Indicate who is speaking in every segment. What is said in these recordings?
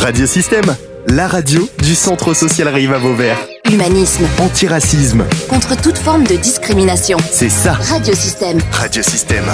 Speaker 1: Radiosystème, la radio du Centre social Rive à Vauvert.
Speaker 2: Humanisme,
Speaker 1: Antiracisme,
Speaker 2: contre toute forme de discrimination.
Speaker 1: c'est ça.
Speaker 2: Radiosystème.
Speaker 1: Radiosystème.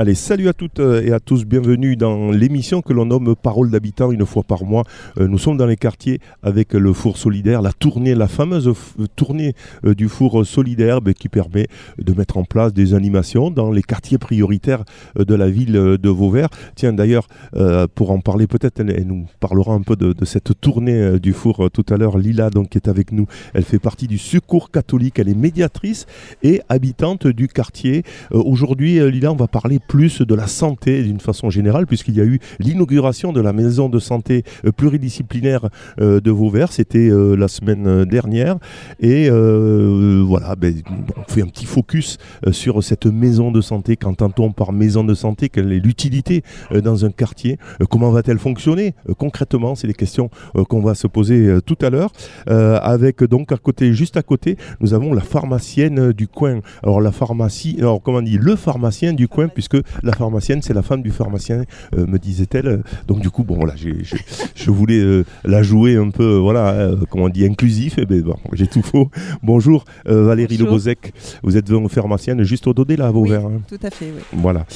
Speaker 3: Allez, salut à toutes euh, et à tous, bienvenue dans l'émission que l'on nomme Parole d'habitants une fois par mois. Euh, Nous sommes dans les quartiers avec le four solidaire, la tournée, la fameuse f- tournée euh, du four solidaire ben, qui permet de mettre en place des animations dans les quartiers prioritaires euh, de la ville euh, de Vauvert. Tiens, d'ailleurs, euh, pour en parler peut-être, elle, nous parlera un peu de, de cette tournée euh, du four euh, tout à l'heure. Lila, donc, est avec nous, elle fait partie du Secours catholique, elle est médiatrice et habitante du quartier. Euh, Aujourd'hui, euh, Lila, on va parler plus de la santé d'une façon générale, puisqu'il y a eu l'inauguration de la maison de santé euh, pluridisciplinaire euh, de Vauvert. C'était euh, la semaine dernière. Et voilà, ben, on fait un petit focus sur cette maison de santé. Qu'entend-on par maison de santé? Quelle est l'utilité dans un quartier? Comment va-t-elle fonctionner? Concrètement C'est des questions qu'on va se poser tout à l'heure. Avec donc à côté, juste à côté, nous avons la pharmacienne du coin. Alors la pharmacie, alors comment on dit, le pharmacien du coin, puisque la pharmacienne c'est la femme du pharmacien, euh, me disait-elle. Donc du coup, bon voilà, j'ai- j'ai- je voulais euh, la jouer un peu, euh, voilà, euh, comment on dit, inclusif. Et ben bon, j'ai tout faux. Bonjour euh, Valérie. Lebozec, vous êtes pharmacienne juste au Dodé là à Vauvert. hein.
Speaker 4: Tout à fait, oui.
Speaker 3: Voilà.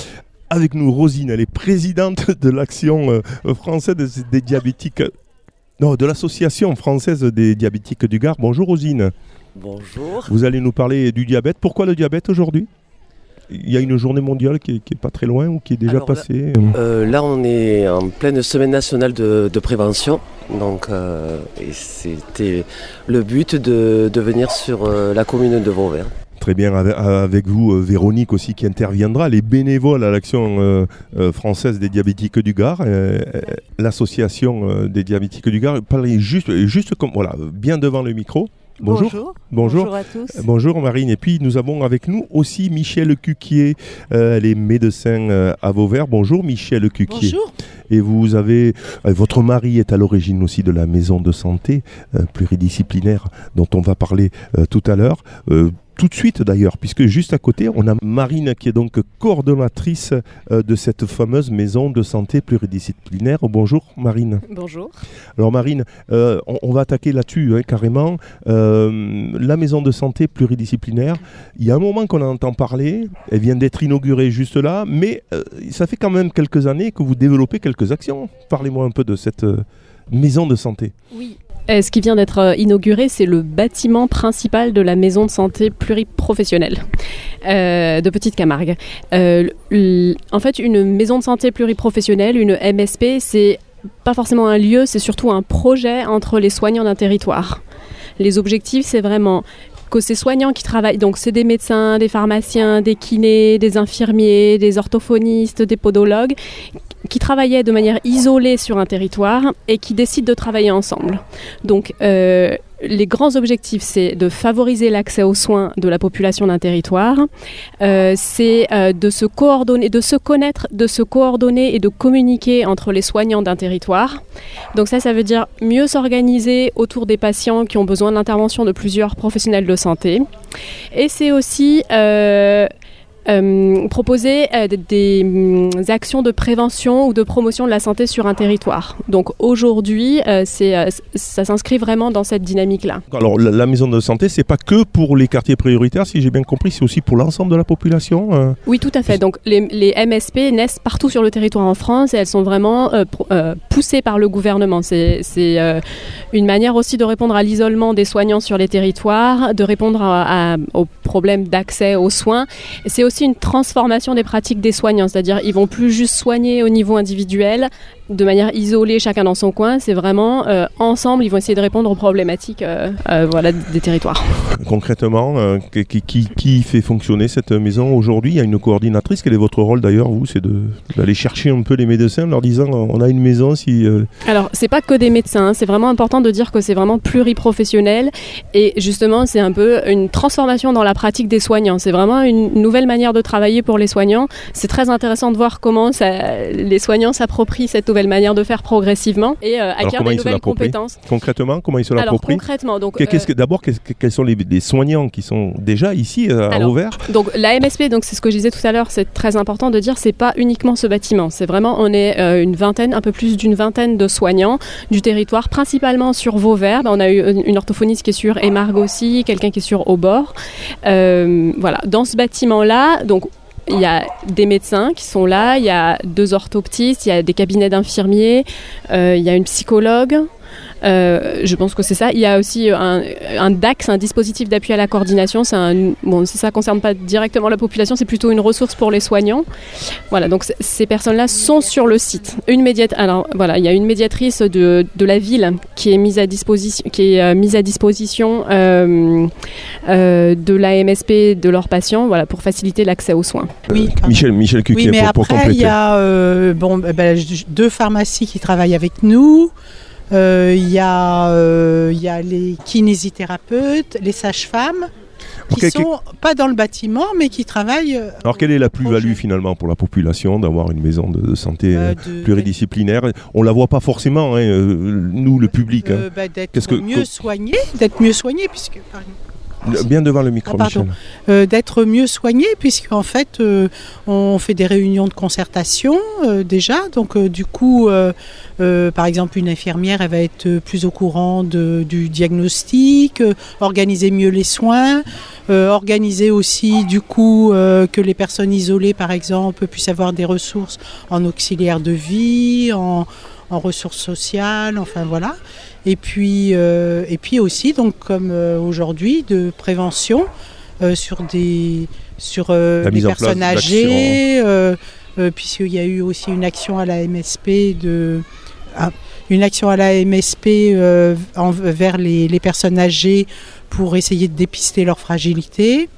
Speaker 3: Avec nous, Rosine, elle est présidente de l'action française des, des diabétiques. Non, de l'association française des diabétiques du Gard. Bonjour Rosine.
Speaker 5: Bonjour.
Speaker 3: Vous allez nous parler du diabète. Pourquoi le diabète aujourd'hui? Il y a une journée mondiale qui est, qui est pas très loin ou qui est déjà
Speaker 5: Alors là-
Speaker 3: passée.
Speaker 5: Euh, là, on est en pleine semaine nationale de, de prévention. Donc, euh, c'était le but de, de venir sur euh, la commune de Vauvert.
Speaker 3: Très bien, avec, vous, euh, Véronique aussi qui interviendra, les bénévoles à l'action euh, euh, française des diabétiques du Gard, euh, euh, l'association euh, des diabétiques du Gard. Parlez juste, juste comme, voilà, bien devant le micro. Bonjour.
Speaker 4: Bonjour.
Speaker 3: Bonjour.
Speaker 4: à tous.
Speaker 3: Bonjour Marine. Et puis nous avons avec nous aussi Michel Cuquier. Euh, elle est médecin euh, à Vauvert. Bonjour Michel Cuquier.
Speaker 4: Bonjour.
Speaker 3: Et vous avez, euh, votre mari est à l'origine aussi de la maison de santé euh, pluridisciplinaire dont on va parler euh, tout à l'heure. Tout de suite d'ailleurs, puisque juste à côté, on a Marine qui est donc coordonnatrice euh, de cette fameuse maison de santé pluridisciplinaire. Bonjour Marine.
Speaker 4: Bonjour.
Speaker 3: Alors Marine, euh, on, on va attaquer là-dessus hein, carrément. Euh, la maison de santé pluridisciplinaire, il y a un moment qu'on en entend parler, elle vient d'être inaugurée juste là, mais euh, ça fait quand même quelques années que vous développez quelques actions. Parlez-moi un peu de cette maison de santé.
Speaker 4: Oui. Euh, ce qui vient d'être euh, inauguré, c'est le bâtiment principal de la maison de santé pluriprofessionnelle euh, de Petite Camargue. En fait, une maison de santé pluriprofessionnelle, une MSP, c'est pas forcément un lieu, c'est surtout un projet entre les soignants d'un territoire. Les objectifs, c'est vraiment que ces soignants qui travaillent, donc c'est des médecins, des pharmaciens, des kinés, des infirmiers, des orthophonistes, des podologues, qui travaillaient de manière isolée sur un territoire et qui décident de travailler ensemble. Donc, euh, les grands objectifs, c'est de favoriser l'accès aux soins de la population d'un territoire, euh, c'est euh, de se coordonner, de se connaître, de se coordonner et de communiquer entre les soignants d'un territoire. Donc ça, ça veut dire mieux s'organiser autour des patients qui ont besoin de l'intervention de plusieurs professionnels de santé. Et c'est aussi euh, euh, proposer euh, des, des, hum, actions de prévention ou de promotion de la santé sur un territoire. Donc aujourd'hui, euh, c'est, euh, ça s'inscrit vraiment dans cette dynamique-là.
Speaker 3: Alors la, la maison de santé, c'est pas que pour les quartiers prioritaires, si j'ai bien compris, c'est aussi pour l'ensemble de la population. euh?
Speaker 4: Oui, tout à fait. Donc les, les MSP naissent partout sur le territoire en France et elles sont vraiment euh, euh, poussées par le gouvernement. C'est euh, une manière aussi de répondre à l'isolement des soignants sur les territoires, de répondre à- à- aux problèmes d'accès aux soins. C'est aussi une transformation des pratiques des soignants, c'est-à-dire ils vont plus juste soigner au niveau individuel, de manière isolée, chacun dans son coin. C'est vraiment euh, ensemble, ils vont essayer de répondre aux problématiques euh, euh, voilà, des territoires.
Speaker 3: Concrètement, qui, qui- qui- qui fait fonctionner cette maison aujourd'hui? Il y a une coordinatrice. Quel est votre rôle d'ailleurs, vous C'est d'aller chercher un peu les médecins en leur disant on a une maison si.
Speaker 4: Alors, c'est pas que des médecins, hein. c'est vraiment important de dire que c'est vraiment pluriprofessionnel et justement, c'est un peu une transformation dans la pratique des soignants. C'est vraiment une nouvelle manière manière de travailler pour les soignants. C'est très intéressant de voir comment ça, les soignants s'approprient cette nouvelle manière de faire progressivement et euh, acquièrent des nouvelles compétences.
Speaker 3: Concrètement, comment ils se l'approprient
Speaker 4: concrètement, donc euh,
Speaker 3: que- D'abord, que- quels sont les, les soignants qui sont déjà ici euh, à Auvers
Speaker 4: Donc la MSP, donc c'est ce que je disais tout à l'heure, c'est très important de dire, c'est pas uniquement ce bâtiment, c'est vraiment on est euh, une vingtaine, un peu plus d'une vingtaine de soignants du territoire, principalement sur Vauvert. Ben, on a eu une orthophoniste qui est sur Émargues aussi, quelqu'un qui est sur Aubord. Euh, voilà, dans ce bâtiment-là, donc il y a des médecins qui sont là, il y a deux orthoptistes, il y a des cabinets d'infirmiers, euh, il y a une psychologue. Euh, je pense que c'est ça. Il y a aussi un, un DAX, un dispositif d'appui à la coordination. C'est un, bon, ça ne concerne pas directement la population, c'est plutôt une ressource pour les soignants. Voilà, donc ces personnes-là sont sur le site. Une médiat- alors voilà, il y a une médiatrice de, de la ville qui est mise à disposition, qui est euh, mise à disposition euh, euh, de la MSP de leurs patients, voilà, pour faciliter l'accès aux soins.
Speaker 6: Oui.
Speaker 3: Michel, Michel Cuquier,
Speaker 6: Oui, mais
Speaker 3: pour, pour
Speaker 6: après, il
Speaker 3: compléter.
Speaker 6: y a euh, bon, euh, ben, deux pharmacies qui travaillent avec nous. Euh, Il y, a, euh, il y a les kinésithérapeutes, les sages-femmes, qui
Speaker 3: Ok,
Speaker 6: sont pas dans le bâtiment, mais qui travaillent. euh,
Speaker 3: Alors, quelle est la plus-value finalement pour la population d'avoir une maison de, de santé euh,
Speaker 6: euh, de-
Speaker 3: pluridisciplinaire? On la voit pas forcément, hein, nous, le public. hein.
Speaker 6: bah, d'être
Speaker 3: Qu'est-ce
Speaker 6: mieux
Speaker 3: que-
Speaker 6: soigné, d'être mieux soigné, puisque pardon.
Speaker 3: Bien devant le micro,
Speaker 6: Ah.
Speaker 3: Michel.
Speaker 6: euh, d'être mieux soigné, puisqu'en fait, euh, on fait des réunions de concertation euh, déjà. Donc, du coup, par exemple, une infirmière, elle va être plus au courant de- du diagnostic, organiser mieux les soins, organiser aussi, du coup, que les personnes isolées, par exemple, puissent avoir des ressources en auxiliaire de vie, en, en ressources sociales, enfin voilà. Et puis, euh, et puis aussi, donc comme euh, aujourd'hui, de prévention euh, sur des sur les personnes âgées, puisqu'il y a eu aussi une action à la MSP de ah, une action à la MSP euh, en- vers les, les personnes âgées pour essayer de dépister leur fragilité.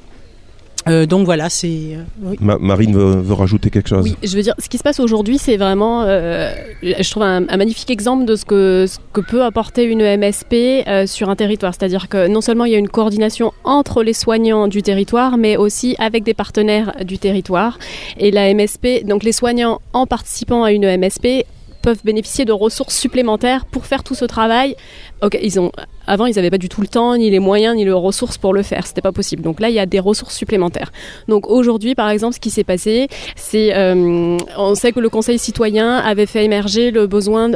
Speaker 6: Euh, donc voilà, c'est euh, oui.
Speaker 3: Ma- Marine veut, veut rajouter quelque chose.
Speaker 4: Oui, je veux dire, ce qui se passe aujourd'hui, c'est vraiment, euh, je trouve un, un magnifique exemple de ce que, ce que peut apporter une MSP euh, sur un territoire. C'est-à-dire que non seulement il y a une coordination entre les soignants du territoire, mais aussi avec des partenaires du territoire. Et la MSP, donc les soignants, en participant à une MSP, peuvent bénéficier de ressources supplémentaires pour faire tout ce travail. Ok, ils ont, avant, ils n'avaient pas du tout le temps, ni les moyens, ni les ressources pour le faire. C'était pas possible. Donc là, il y a des ressources supplémentaires. Donc aujourd'hui, par exemple, ce qui s'est passé, c'est, euh, on sait que le Conseil citoyen avait fait émerger le besoin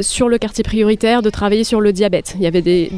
Speaker 4: sur le quartier prioritaire de travailler sur le diabète. Il y avait des,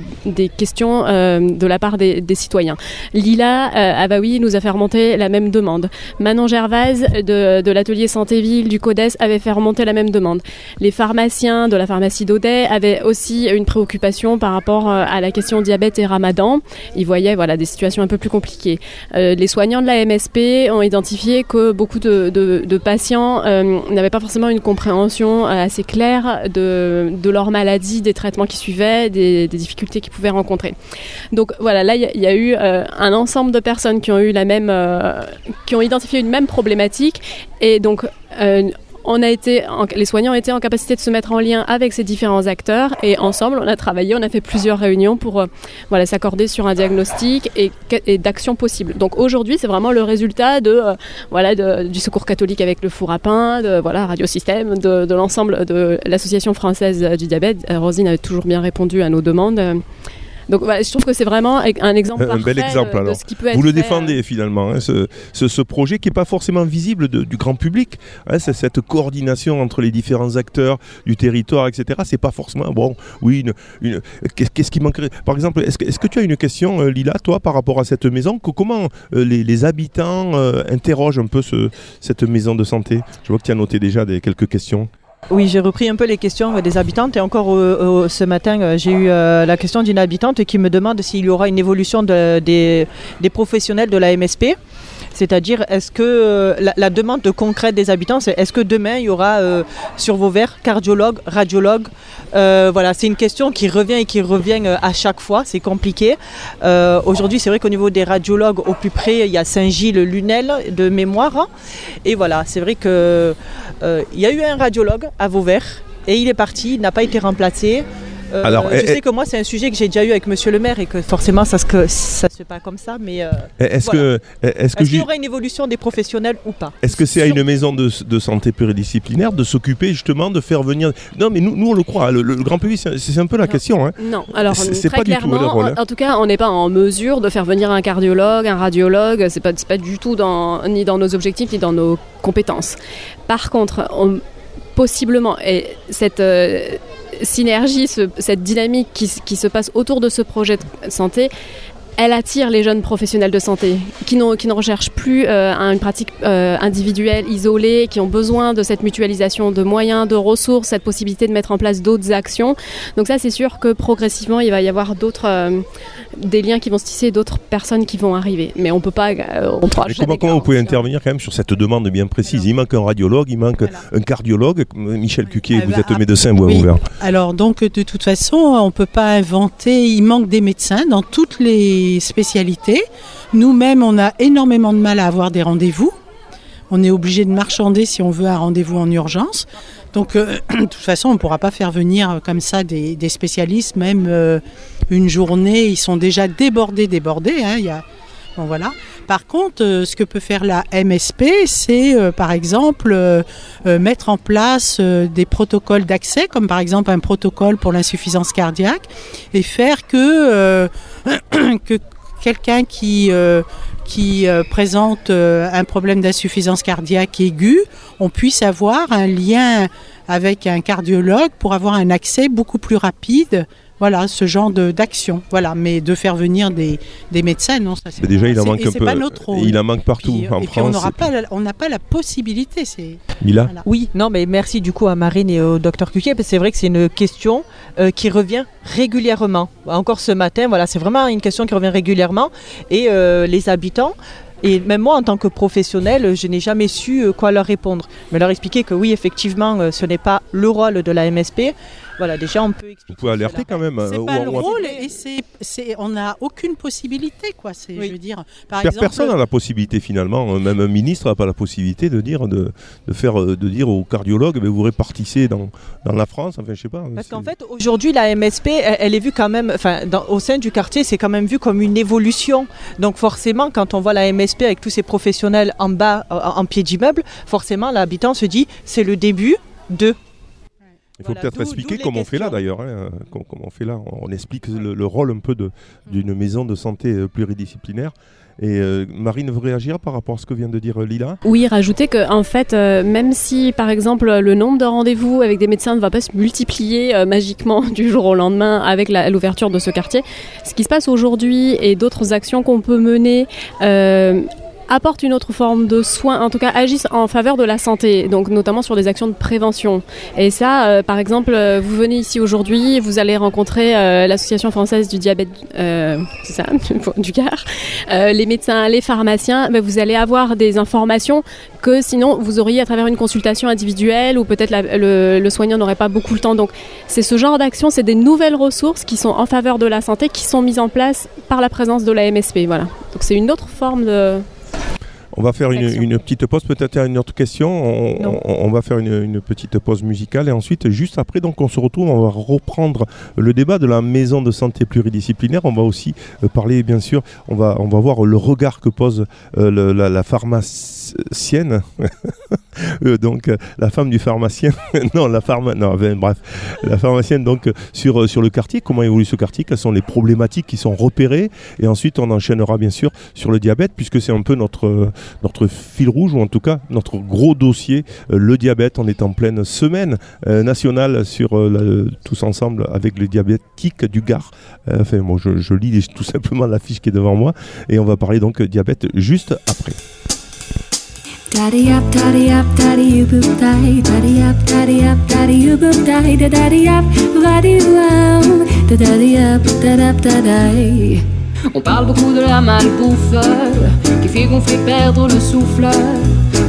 Speaker 4: questions euh, de la part des, des citoyens. Lila euh, Abaoui nous a fait remonter la même demande. Manon Gervase de, de l'atelier Santé-Ville du CODES avait fait remonter la même demande. Les pharmaciens de la pharmacie d'Audet avaient aussi une préoccupation par rapport euh, à la question diabète et ramadan. Ils voyaient voilà, des situations un peu plus compliquées. Euh, les soignants de la MSP ont identifié que beaucoup de, patients euh, n'avaient pas forcément une compréhension assez claire de, leur maladie, des traitements qui suivaient, des, difficultés qu'ils pouvaient rencontrer. Donc voilà, là il y, a- eu un ensemble de personnes qui ont eu la même, qui ont identifié une même problématique et donc on a été, en- les soignants ont été en capacité de se mettre en lien avec ces différents acteurs et ensemble on a travaillé, on a fait plusieurs réunions pour euh, voilà, s'accorder sur un diagnostic et, d'actions possibles. Donc aujourd'hui c'est vraiment le résultat de, euh, voilà, du secours catholique avec le four à pain, de voilà, Radiosystème, de, de l'ensemble de l'association française du diabète. Euh, Rosine a toujours bien répondu à nos demandes. Euh, Donc voilà, je trouve que c'est vraiment un exemple
Speaker 3: Un bel exemple,
Speaker 4: de- de,
Speaker 3: alors.
Speaker 4: ce qui peut être
Speaker 3: Vous le
Speaker 4: fait, euh,
Speaker 3: défendez finalement, hein, ce, ce- ce projet qui n'est pas forcément visible de- du grand public. hein, c'est cette coordination entre les différents acteurs du territoire, etc. C'est pas forcément bon. Oui, une- une- qu'est- qu'est-ce qui manquerait? Par exemple, est-ce que, tu as une question, euh, Lila, toi, par rapport à cette maison? Que, Comment euh, les, les habitants euh, interrogent un peu ce- cette maison de santé? Je vois que tu as noté déjà des, quelques questions.
Speaker 7: Oui, j'ai repris un peu les questions des habitantes et encore euh, euh, ce matin, euh, j'ai eu la question d'une habitante qui me demande s'il y aura une évolution de- des, des professionnels de la MSP. C'est-à-dire, est-ce que euh, la, demande concrète des habitants, c'est est-ce que demain il y aura euh, sur vos verres cardiologue, radiologue Euh, Voilà, c'est une question qui revient et qui revient à chaque fois. C'est compliqué. Aujourd'hui, c'est vrai qu'au niveau des radiologues, au plus près, il y a Saint-Gilles, Lunel de mémoire. hein. Et voilà, c'est vrai que euh, il y a eu un radiologue à Vauvert et il est parti, il n'a pas été remplacé. Euh,
Speaker 3: Alors,
Speaker 7: je
Speaker 3: eh,
Speaker 7: sais
Speaker 3: eh.
Speaker 7: que moi, c'est un sujet que j'ai déjà eu avec Monsieur le maire et que forcément, ça se, que ça se fait pas comme ça. Mais euh,
Speaker 3: Est-ce
Speaker 7: Voilà.
Speaker 3: que, est-ce que
Speaker 7: est-ce qu'il y aura une évolution des professionnels ou pas?
Speaker 3: Est-ce que c'est à une maison de, de santé pluridisciplinaire de s'occuper justement de faire venir. Non, mais nous, nous on le croit. Le, le grand public, c'est c'est un peu la question. Hein.
Speaker 4: Non, alors
Speaker 3: C'est- pas du tout le rôle, hein.
Speaker 4: en, en tout cas, on n'est pas en mesure de faire venir un cardiologue, un radiologue. C'est pas, c'est pas du tout dans, ni dans nos objectifs ni dans nos compétences. Par contre, on- possiblement, et cette euh, synergie, ce- cette dynamique qui, qui se passe autour de ce projet de santé. Elle attire les jeunes professionnels de santé qui, n'ont- qui ne recherchent plus euh, une pratique euh, individuelle, isolée, qui ont besoin de cette mutualisation de moyens, de ressources, cette possibilité de mettre en place d'autres actions. Donc ça, c'est sûr que progressivement, il va y avoir d'autres, euh, des liens qui vont se tisser, d'autres personnes qui vont arriver. Mais on peut pas, euh, on
Speaker 3: Mais comment, comment vous pouvez
Speaker 4: garantir.
Speaker 3: intervenir quand même sur cette demande bien précise? Il manque un radiologue, il manque un cardiologue. Michel Cuquier,
Speaker 6: Ah
Speaker 3: vous
Speaker 6: bah,
Speaker 3: êtes
Speaker 6: ah,
Speaker 3: médecin, vous
Speaker 6: oui.
Speaker 3: ouvert.
Speaker 6: Alors donc de toute façon, on ne peut pas inventer, il manque des médecins dans toutes les spécialités. Nous-mêmes, on a énormément de mal à avoir des rendez-vous. On est obligé de marchander si on veut un rendez-vous en urgence. Donc euh, de toute façon, on ne pourra pas faire venir comme ça des, des spécialistes, même euh, une journée, ils sont déjà débordés, débordés. hein, il y a- bon, voilà. Par contre, euh, ce que peut faire la MSP, c'est euh, par exemple euh, mettre en place des protocoles d'accès, comme par exemple un protocole pour l'insuffisance cardiaque, et faire que, que quelqu'un qui, présente un problème d'insuffisance cardiaque aiguë, on puisse avoir un lien avec un cardiologue pour avoir un accès beaucoup plus rapide. Voilà, ce genre de- d'action. Voilà, mais de faire venir des, des médecins, non, ça c'est
Speaker 3: Mais déjà,
Speaker 6: pas-
Speaker 3: il en manque
Speaker 6: et
Speaker 3: un
Speaker 6: c'est
Speaker 3: peu.
Speaker 6: pas notre rôle.
Speaker 3: Il en manque partout
Speaker 6: Puis,
Speaker 3: en
Speaker 6: et puis on
Speaker 3: France.
Speaker 6: n'aura pas, la- on n'a pas la possibilité. C'est
Speaker 3: Mila
Speaker 6: voilà.
Speaker 7: Oui, non, mais merci du coup à Marine et au docteur Cuquier, parce que c'est vrai que c'est une question euh, qui revient régulièrement. Encore ce matin, voilà, c'est vraiment une question qui revient régulièrement. Et euh, les habitants, et même moi en tant que professionnel, je n'ai jamais su euh, quoi leur répondre. Mais leur expliquer que oui, effectivement, euh, ce n'est pas le rôle de la MSP. Voilà, déjà on peut
Speaker 3: Vous pouvez alerter
Speaker 7: cela.
Speaker 3: quand même.
Speaker 6: C'est
Speaker 3: euh,
Speaker 6: pas
Speaker 3: ou-
Speaker 6: le rôle et c'est, c'est, on n'a aucune possibilité, quoi. C'est,
Speaker 7: Oui.
Speaker 6: je veux dire, par exemple,
Speaker 3: Personne n'a la possibilité finalement, euh, même un ministre n'a pas la possibilité de dire, de, de faire, euh, de dire aux cardiologues, mais vous répartissez dans, dans la France, enfin je sais pas.
Speaker 7: Parce
Speaker 3: c'est-
Speaker 7: qu'en fait, aujourd'hui, la MSP, elle, elle est vue quand même, enfin, dans- au sein du quartier, c'est quand même vu comme une évolution. Donc forcément, quand on voit la MSP avec tous ces professionnels en bas, en, en pied d'immeuble, forcément, l'habitant se dit, c'est le début de.
Speaker 3: Il faut
Speaker 7: Voilà,
Speaker 3: peut-être expliquer
Speaker 7: d'où les
Speaker 3: comme on fait là d'ailleurs, hein, comme, comme on fait là. On explique le, le rôle un peu de- d'une maison de santé euh, pluridisciplinaire. Et euh, Marine veut réagir par rapport à ce que vient de dire euh, Lila?
Speaker 4: Oui, rajouter que en fait, euh, même si par exemple le nombre de rendez-vous avec des médecins ne va pas se multiplier euh, magiquement du jour au lendemain avec l'ouverture de ce quartier, ce qui se passe aujourd'hui et d'autres actions qu'on peut mener. Apportent une autre forme de soins, en tout cas agissent en faveur de la santé, donc notamment sur des actions de prévention. Et ça, euh, par exemple, euh, vous venez ici aujourd'hui, vous allez rencontrer euh, l'association française du diabète, c'est ça, du Gard, les médecins, les pharmaciens, vous allez avoir des informations que sinon vous auriez à travers une consultation individuelle ou peut-être le, le soignant n'aurait pas beaucoup le temps. Donc c'est ce genre d'action, c'est des nouvelles ressources qui sont en faveur de la santé, qui sont mises en place par la présence de la MSP. Voilà. Donc c'est une autre forme de...
Speaker 3: On va faire une, une petite pause, peut-être une autre question. On,
Speaker 7: Non.
Speaker 3: on- on va faire une, une petite pause musicale et ensuite, juste après, donc on se retrouve, on va reprendre le débat de la maison de santé pluridisciplinaire. On va aussi euh, parler, bien sûr, on va, on va voir le regard que pose euh, le- la, la pharmacienne, Euh, donc la femme du pharmacien, non, la pharma, non, ben, bref, la pharmacienne donc sur, sur le quartier, comment évolue ce quartier, quelles sont les problématiques qui sont repérées? Et ensuite on enchaînera bien sûr sur le diabète puisque c'est un peu notre notre fil rouge, ou en tout cas notre gros dossier, euh, le diabète. On est en pleine semaine euh, nationale sur euh, tous ensemble avec le diabétique du Gard. Enfin, moi, je, lis tout simplement la fiche qui est devant moi et on va parler donc diabète juste après.
Speaker 8: On parle beaucoup de la malbouffe qui fait gonfler, perdre le souffle.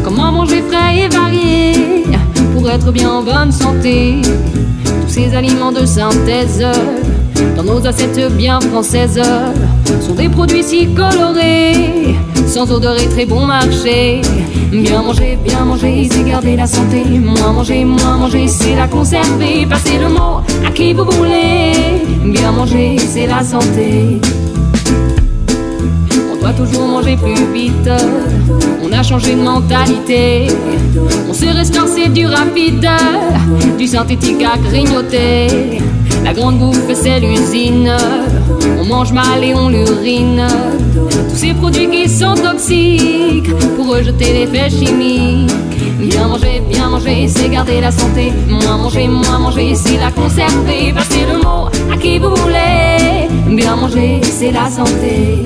Speaker 8: Comment manger frais et varié pour être bien en bonne santé? Tous ces aliments de synthèse dans nos assiettes bien françaises sont des produits si colorés sans odeur et très bon marché. Bien manger, bien manger, c'est garder la santé. Moins manger, moins manger, c'est la conserver. Passez le mot à qui vous voulez. Bien manger, c'est la santé. Doit toujours manger plus vite. On a changé de mentalité. On se restaure, c'est du rapide, du synthétique à grignoter. La grande bouffe, c'est l'usine. On mange mal et on l'urine. Tous ces produits qui sont toxiques pour rejeter l'effet chimique. Bien manger, bien manger, c'est garder la santé. Moins manger, moins manger, c'est la conserver. Passez le mot à qui vous voulez. Bien manger, c'est la santé.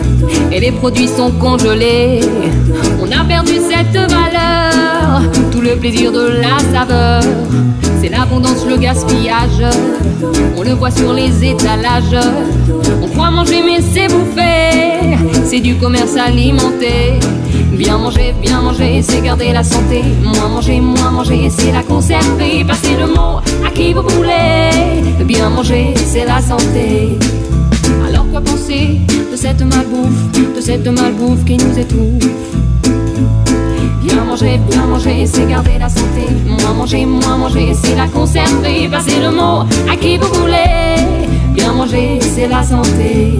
Speaker 8: et les produits sont congelés. On a perdu cette valeur, tout le plaisir de la saveur. C'est l'abondance, le gaspillage. On le voit sur les étalages. On croit manger, mais c'est bouffer. C'est du commerce alimenté. Bien manger, bien manger, c'est garder la santé. Moins manger, moins manger, c'est la conserver. Passez le mot à qui vous voulez. Bien manger, c'est la santé. Quoi penser de cette malbouffe, de cette malbouffe qui nous étouffe Bien manger, bien manger, c'est garder la santé. Moins manger, moins manger, c'est la conserver. Passez le mot à qui vous voulez. Bien manger, c'est la santé.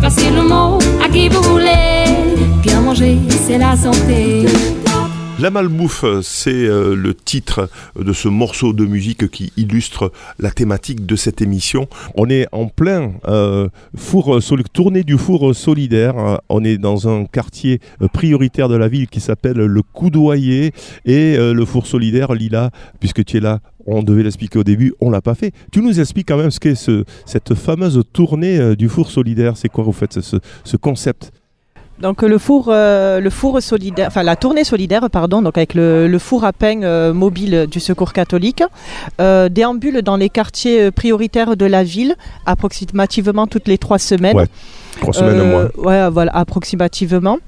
Speaker 8: Passez le mot à qui vous voulez. Bien manger, c'est la santé.
Speaker 3: La malbouffe, c'est euh, le titre de ce morceau de musique qui illustre la thématique de cette émission. On est en plein euh, tournée du four solidaire. Euh, On est dans un quartier prioritaire de la ville qui s'appelle le Coudoyer et le four solidaire, Lila, puisque tu es là. On devait l'expliquer au début, on l'a pas fait. Tu nous expliques quand même ce qu'est ce, cette fameuse tournée du four solidaire. C'est quoi, vous faites ce concept
Speaker 7: Donc le four, euh, le four solidaire, enfin la tournée solidaire, pardon, donc avec le, le four à pain euh, mobile du Secours catholique, euh, déambule dans les quartiers euh, prioritaires de la ville, approximativement toutes les trois semaines.
Speaker 3: Ouais, Trois semaines,
Speaker 7: Euh,
Speaker 3: mois.
Speaker 7: Ouais, voilà, approximativement.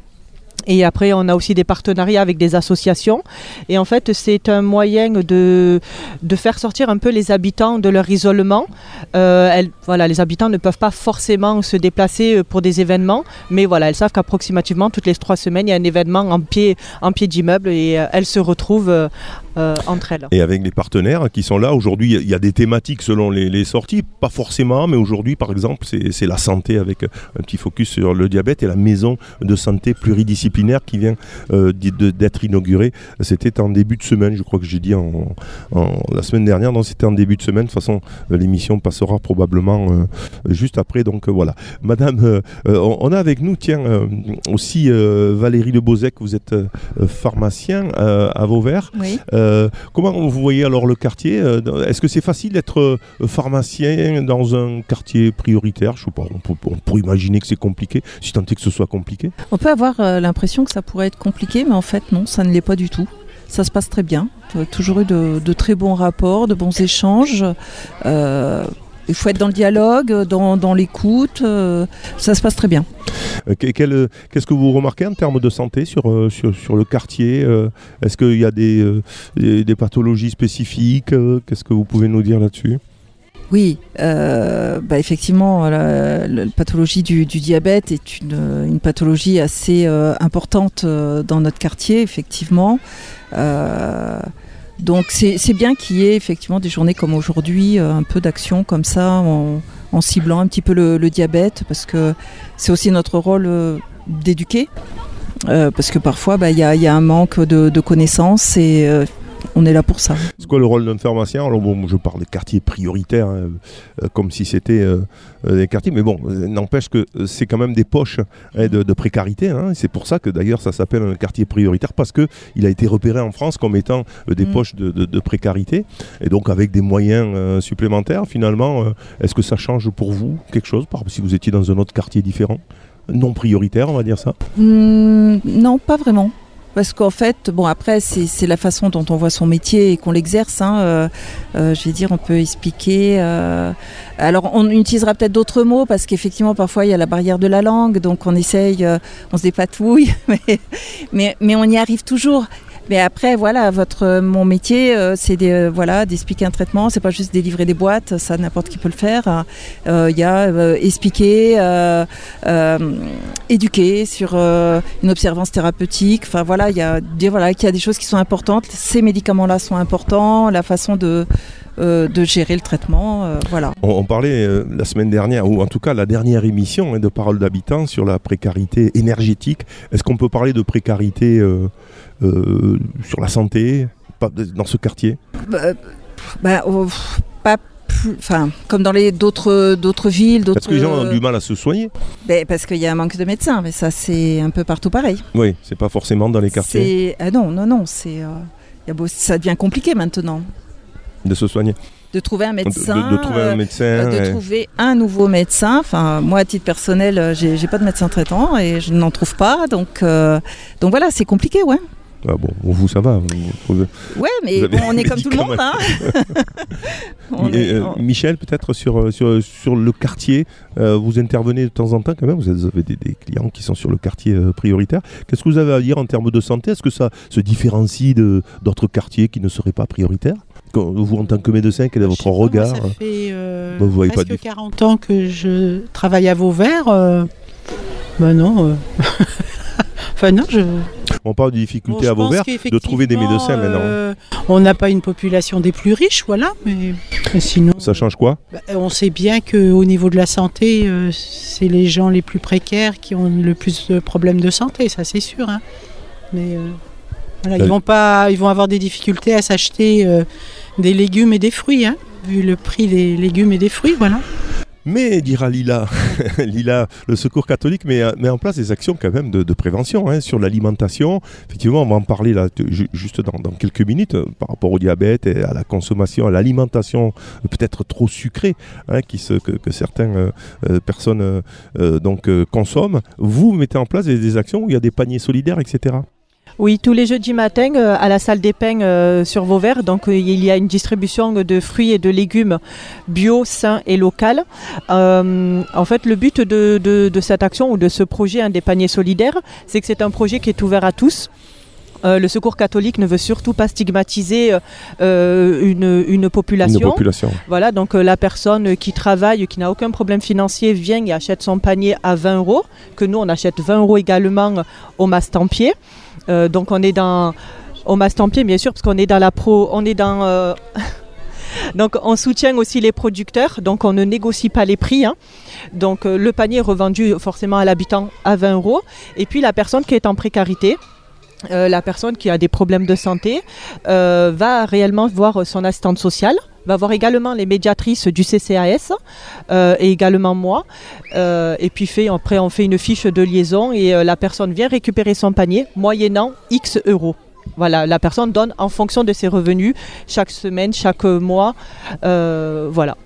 Speaker 7: Et après, on a aussi des partenariats avec des associations. Et en fait, c'est un moyen de, de faire sortir un peu les habitants de leur isolement. Euh, voilà, les habitants ne peuvent pas forcément se déplacer euh, pour des événements, mais voilà, elles savent qu'approximativement toutes les trois semaines, il y a un événement en pied, en pied d'immeuble et euh, elles se retrouvent euh, entre elles.
Speaker 3: Et avec les partenaires qui sont là, aujourd'hui, il y a des thématiques selon les, les sorties, pas forcément, mais aujourd'hui, par exemple, c'est c'est la santé avec un petit focus sur le diabète et la maison de santé pluridisciplinaire qui vient euh, de- d'être inaugurée. C'était en début de semaine, je crois que j'ai dit en, en- la semaine dernière, non, c'était en début de semaine. De toute façon, l'émission passera probablement euh, juste après, donc euh, voilà. Madame, on, on a avec nous, tiens, euh, aussi euh, Valérie Lebozec, vous êtes euh, pharmacien euh, à Vauvert.
Speaker 9: Oui.
Speaker 3: Euh, comment vous voyez alors le quartier euh, Est-ce que c'est facile d'être euh, pharmacien dans un quartier prioritaire? Je sais pas, on, peut- pourrait imaginer que c'est compliqué, si tant est que ce soit compliqué.
Speaker 9: On peut avoir l'impression que ça pourrait être compliqué, mais en fait non, ça ne l'est pas du tout. Ça se passe très bien. Toujours eu de, très bons rapports, de bons échanges. Il faut être dans le dialogue, dans, dans l'écoute. euh, ça se passe très bien.
Speaker 3: Euh, euh, Qu'est-ce que vous remarquez en termes de santé sur, euh, sur, sur le quartier Euh, Est-ce qu'il y a des, euh, des, des pathologies spécifiques Euh, Qu'est-ce que vous pouvez nous dire là-dessus?
Speaker 9: Oui, euh, bah effectivement, la, la pathologie du, du diabète est une, une pathologie assez euh, importante euh, dans notre quartier, effectivement. Euh, donc c'est bien qu'il y ait effectivement des journées comme aujourd'hui, euh, un peu d'action comme ça, en, ciblant un petit peu le, diabète, parce que c'est aussi notre rôle euh, d'éduquer. Euh, parce que parfois, bah, il y, y a un manque de, connaissances et on est là pour ça.
Speaker 3: C'est quoi le rôle d'un pharmacien Alors bon, je parle des quartiers prioritaires, hein, euh, comme si c'était euh, euh, des quartiers, mais bon, n'empêche que c'est quand même des poches hein, de, de précarité. hein. C'est pour ça que d'ailleurs ça s'appelle un quartier prioritaire, parce que il a été repéré en France comme étant euh, des
Speaker 9: Mm.
Speaker 3: poches de, de- de précarité, et donc avec des moyens supplémentaires. Finalement, est-ce que ça change pour vous quelque chose, par exemple si vous étiez dans un autre quartier différent? Non prioritaire, on va dire ça?
Speaker 9: Hmm, non, pas vraiment. Parce qu'en fait, bon après, c'est la façon dont on voit son métier et qu'on l'exerce. hein, euh, euh, je vais dire, on peut expliquer. euh, alors, on utilisera peut-être d'autres mots parce qu'effectivement, parfois, il y a la barrière de la langue, donc on essaye, on se dépatouille, mais, mais on y arrive toujours. Mais après, voilà, votre, mon métier, euh, c'est des, euh, voilà, d'expliquer un traitement. C'est pas juste délivrer des boîtes, ça n'importe qui peut le faire. Euh, Il y a expliquer, éduquer sur une observance thérapeutique. Enfin voilà, il y a voilà qu'il y a des choses qui sont importantes. Ces médicaments-là sont importants. La façon de euh, de gérer le traitement, euh, voilà.
Speaker 3: On, on parlait euh, la semaine dernière, ou en tout cas la dernière émission hein, de Parole d'habitants sur la précarité énergétique. Est-ce qu'on peut parler de précarité sur la santé dans ce quartier?
Speaker 9: Bah, bah, oh, pas enfin comme dans les d'autres d'autres villes, d'autres.
Speaker 3: Est-ce que les gens ont du mal à se soigner
Speaker 9: Ben, parce qu'il y a un manque de médecins, mais ça c'est un peu partout pareil.
Speaker 3: Oui, c'est pas forcément dans les quartiers
Speaker 9: ah non non non c'est euh, ça devient compliqué maintenant
Speaker 3: de se soigner.
Speaker 9: de trouver un
Speaker 3: De,
Speaker 9: médecin.
Speaker 3: de- de trouver
Speaker 9: euh,
Speaker 3: un médecin.
Speaker 9: euh, de trouver un nouveau médecin. Enfin, moi, à titre personnel, euh, j'ai pas de médecin traitant et je n'en trouve pas. Donc, euh, donc voilà, c'est compliqué, ouais.
Speaker 3: Ah bon, vous ça va. vous-
Speaker 9: Ouais, mais bon, on est comme tout le monde, hein. Est-
Speaker 3: euh, Michel, peut-être sur, euh, sur, sur le quartier, euh, vous intervenez de temps en temps quand même, vous avez des, des clients qui sont sur le quartier euh, prioritaire. Qu'est-ce que vous avez à dire en termes de santé? Est-ce que ça se différencie d'autres quartiers qui ne seraient pas prioritaires? Vous, en tant que médecin, quel est votre
Speaker 6: sais pas,
Speaker 3: regard
Speaker 6: Ça fait euh,
Speaker 3: Bah, vous voyez pas
Speaker 6: presque
Speaker 3: de-
Speaker 6: 40 ans que je travaille à Vauvert. Euh, ben non. euh, enfin non, je.
Speaker 3: On parle de difficultés
Speaker 6: Bon,
Speaker 3: à Vauvert, de trouver des médecins maintenant.
Speaker 6: euh, on n'a pas une population des plus riches, voilà, mais, mais sinon.
Speaker 3: Ça change quoi
Speaker 6: bah, on sait bien qu'au niveau de la santé, euh, c'est les gens les plus précaires qui ont le plus de problèmes de santé, ça c'est sûr. hein. Mais euh, voilà,
Speaker 3: Euh,
Speaker 6: ils vont pas, ils vont avoir des difficultés à s'acheter euh, des légumes et des fruits, hein, vu le prix des légumes et des fruits, voilà.
Speaker 3: Mais, dira Lila, Lila, le Secours catholique met, met en place des actions quand même de, prévention hein, sur l'alimentation. Effectivement, on va en parler là, juste dans, quelques minutes euh, par rapport au diabète et à la consommation, à l'alimentation euh, peut-être trop sucrée hein, qui que, certaines euh, euh, personnes euh, euh, euh, consomment. Vous mettez en place des actions où il y a des paniers solidaires, etc.
Speaker 7: Oui, tous les jeudis matins euh, à la salle des pains euh, sur Vauvert, donc euh, il y a une distribution de fruits et de légumes bio, sains et locaux. Euh, en fait, le but de, de- de cette action ou de ce projet hein, des paniers solidaires, c'est que c'est un projet qui est ouvert à tous. Euh, le Secours catholique ne veut surtout pas stigmatiser euh, une, une population.
Speaker 3: Une population.
Speaker 7: Voilà, donc euh, la personne qui travaille, qui n'a aucun problème financier, vient et achète son panier à 20 euros, que nous on achète 20 euros également au Mastampier. Euh, donc on est dans au Mastampier bien sûr parce qu'on est dans la pro, on est dans euh, donc on soutient aussi les producteurs, donc on ne négocie pas les prix. hein. Donc euh, le panier revendu forcément à l'habitant à 20 euros. Et puis la personne qui est en précarité, euh, la personne qui a des problèmes de santé, euh, va réellement voir son assistante sociale va voir également les médiatrices du CCAS euh, et également moi. Et puis après, on fait une fiche de liaison et la personne vient récupérer son panier moyennant X euros. Voilà, la personne donne en fonction de ses revenus chaque semaine, chaque mois. Voilà.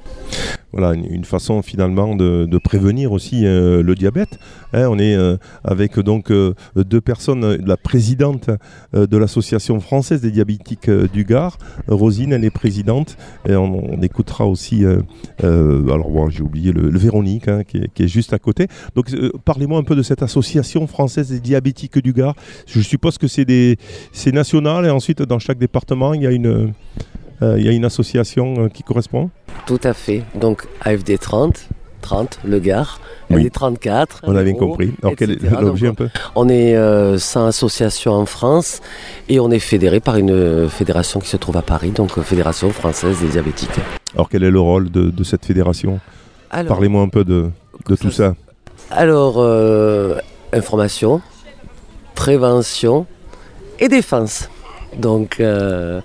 Speaker 3: Voilà, une, façon finalement de, prévenir aussi euh, le diabète. Hein, on est euh, avec donc euh, deux personnes, la présidente de l'association française des diabétiques du Gard, Rosine, elle est présidente, on, écoutera aussi, alors bon, j'ai oublié le, Véronique, hein, qui, est, qui est juste à côté. Donc parlez-moi un peu de cette association française des diabétiques du Gard. Je suppose que c'est national et ensuite dans chaque département il y a une, il y a une association euh, qui correspond.
Speaker 5: Tout à fait. Donc AFD 30, 30, le Gard,
Speaker 3: Oui.
Speaker 5: AFD 34.
Speaker 3: On a bien compris. Alors quel est l'objet un peu
Speaker 5: On est euh, 100 associations en France et on est fédéré par une euh, fédération qui se trouve à Paris, donc euh, Fédération française des diabétiques.
Speaker 3: Alors quel est le rôle de, de cette fédération? Parlez-moi un peu de, de tout ça.
Speaker 5: alors euh, information, prévention et défense. Donc euh,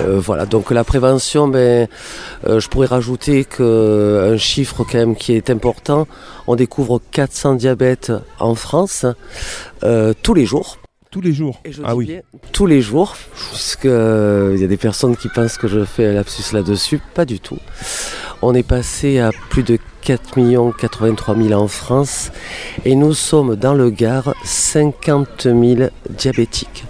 Speaker 5: euh, voilà, donc la prévention, ben, euh, je pourrais rajouter que un chiffre quand même qui est important, on découvre 400 diabètes en France euh, tous les jours.
Speaker 3: Tous les jours.
Speaker 5: Et je
Speaker 3: Ah
Speaker 5: dis
Speaker 3: oui.
Speaker 5: bien tous les jours, puisque euh, il y a des personnes qui pensent que je fais un lapsus là-dessus, pas du tout. On est passé à plus de 4 83 000 en France et nous sommes dans le Gard 50 000 diabétiques.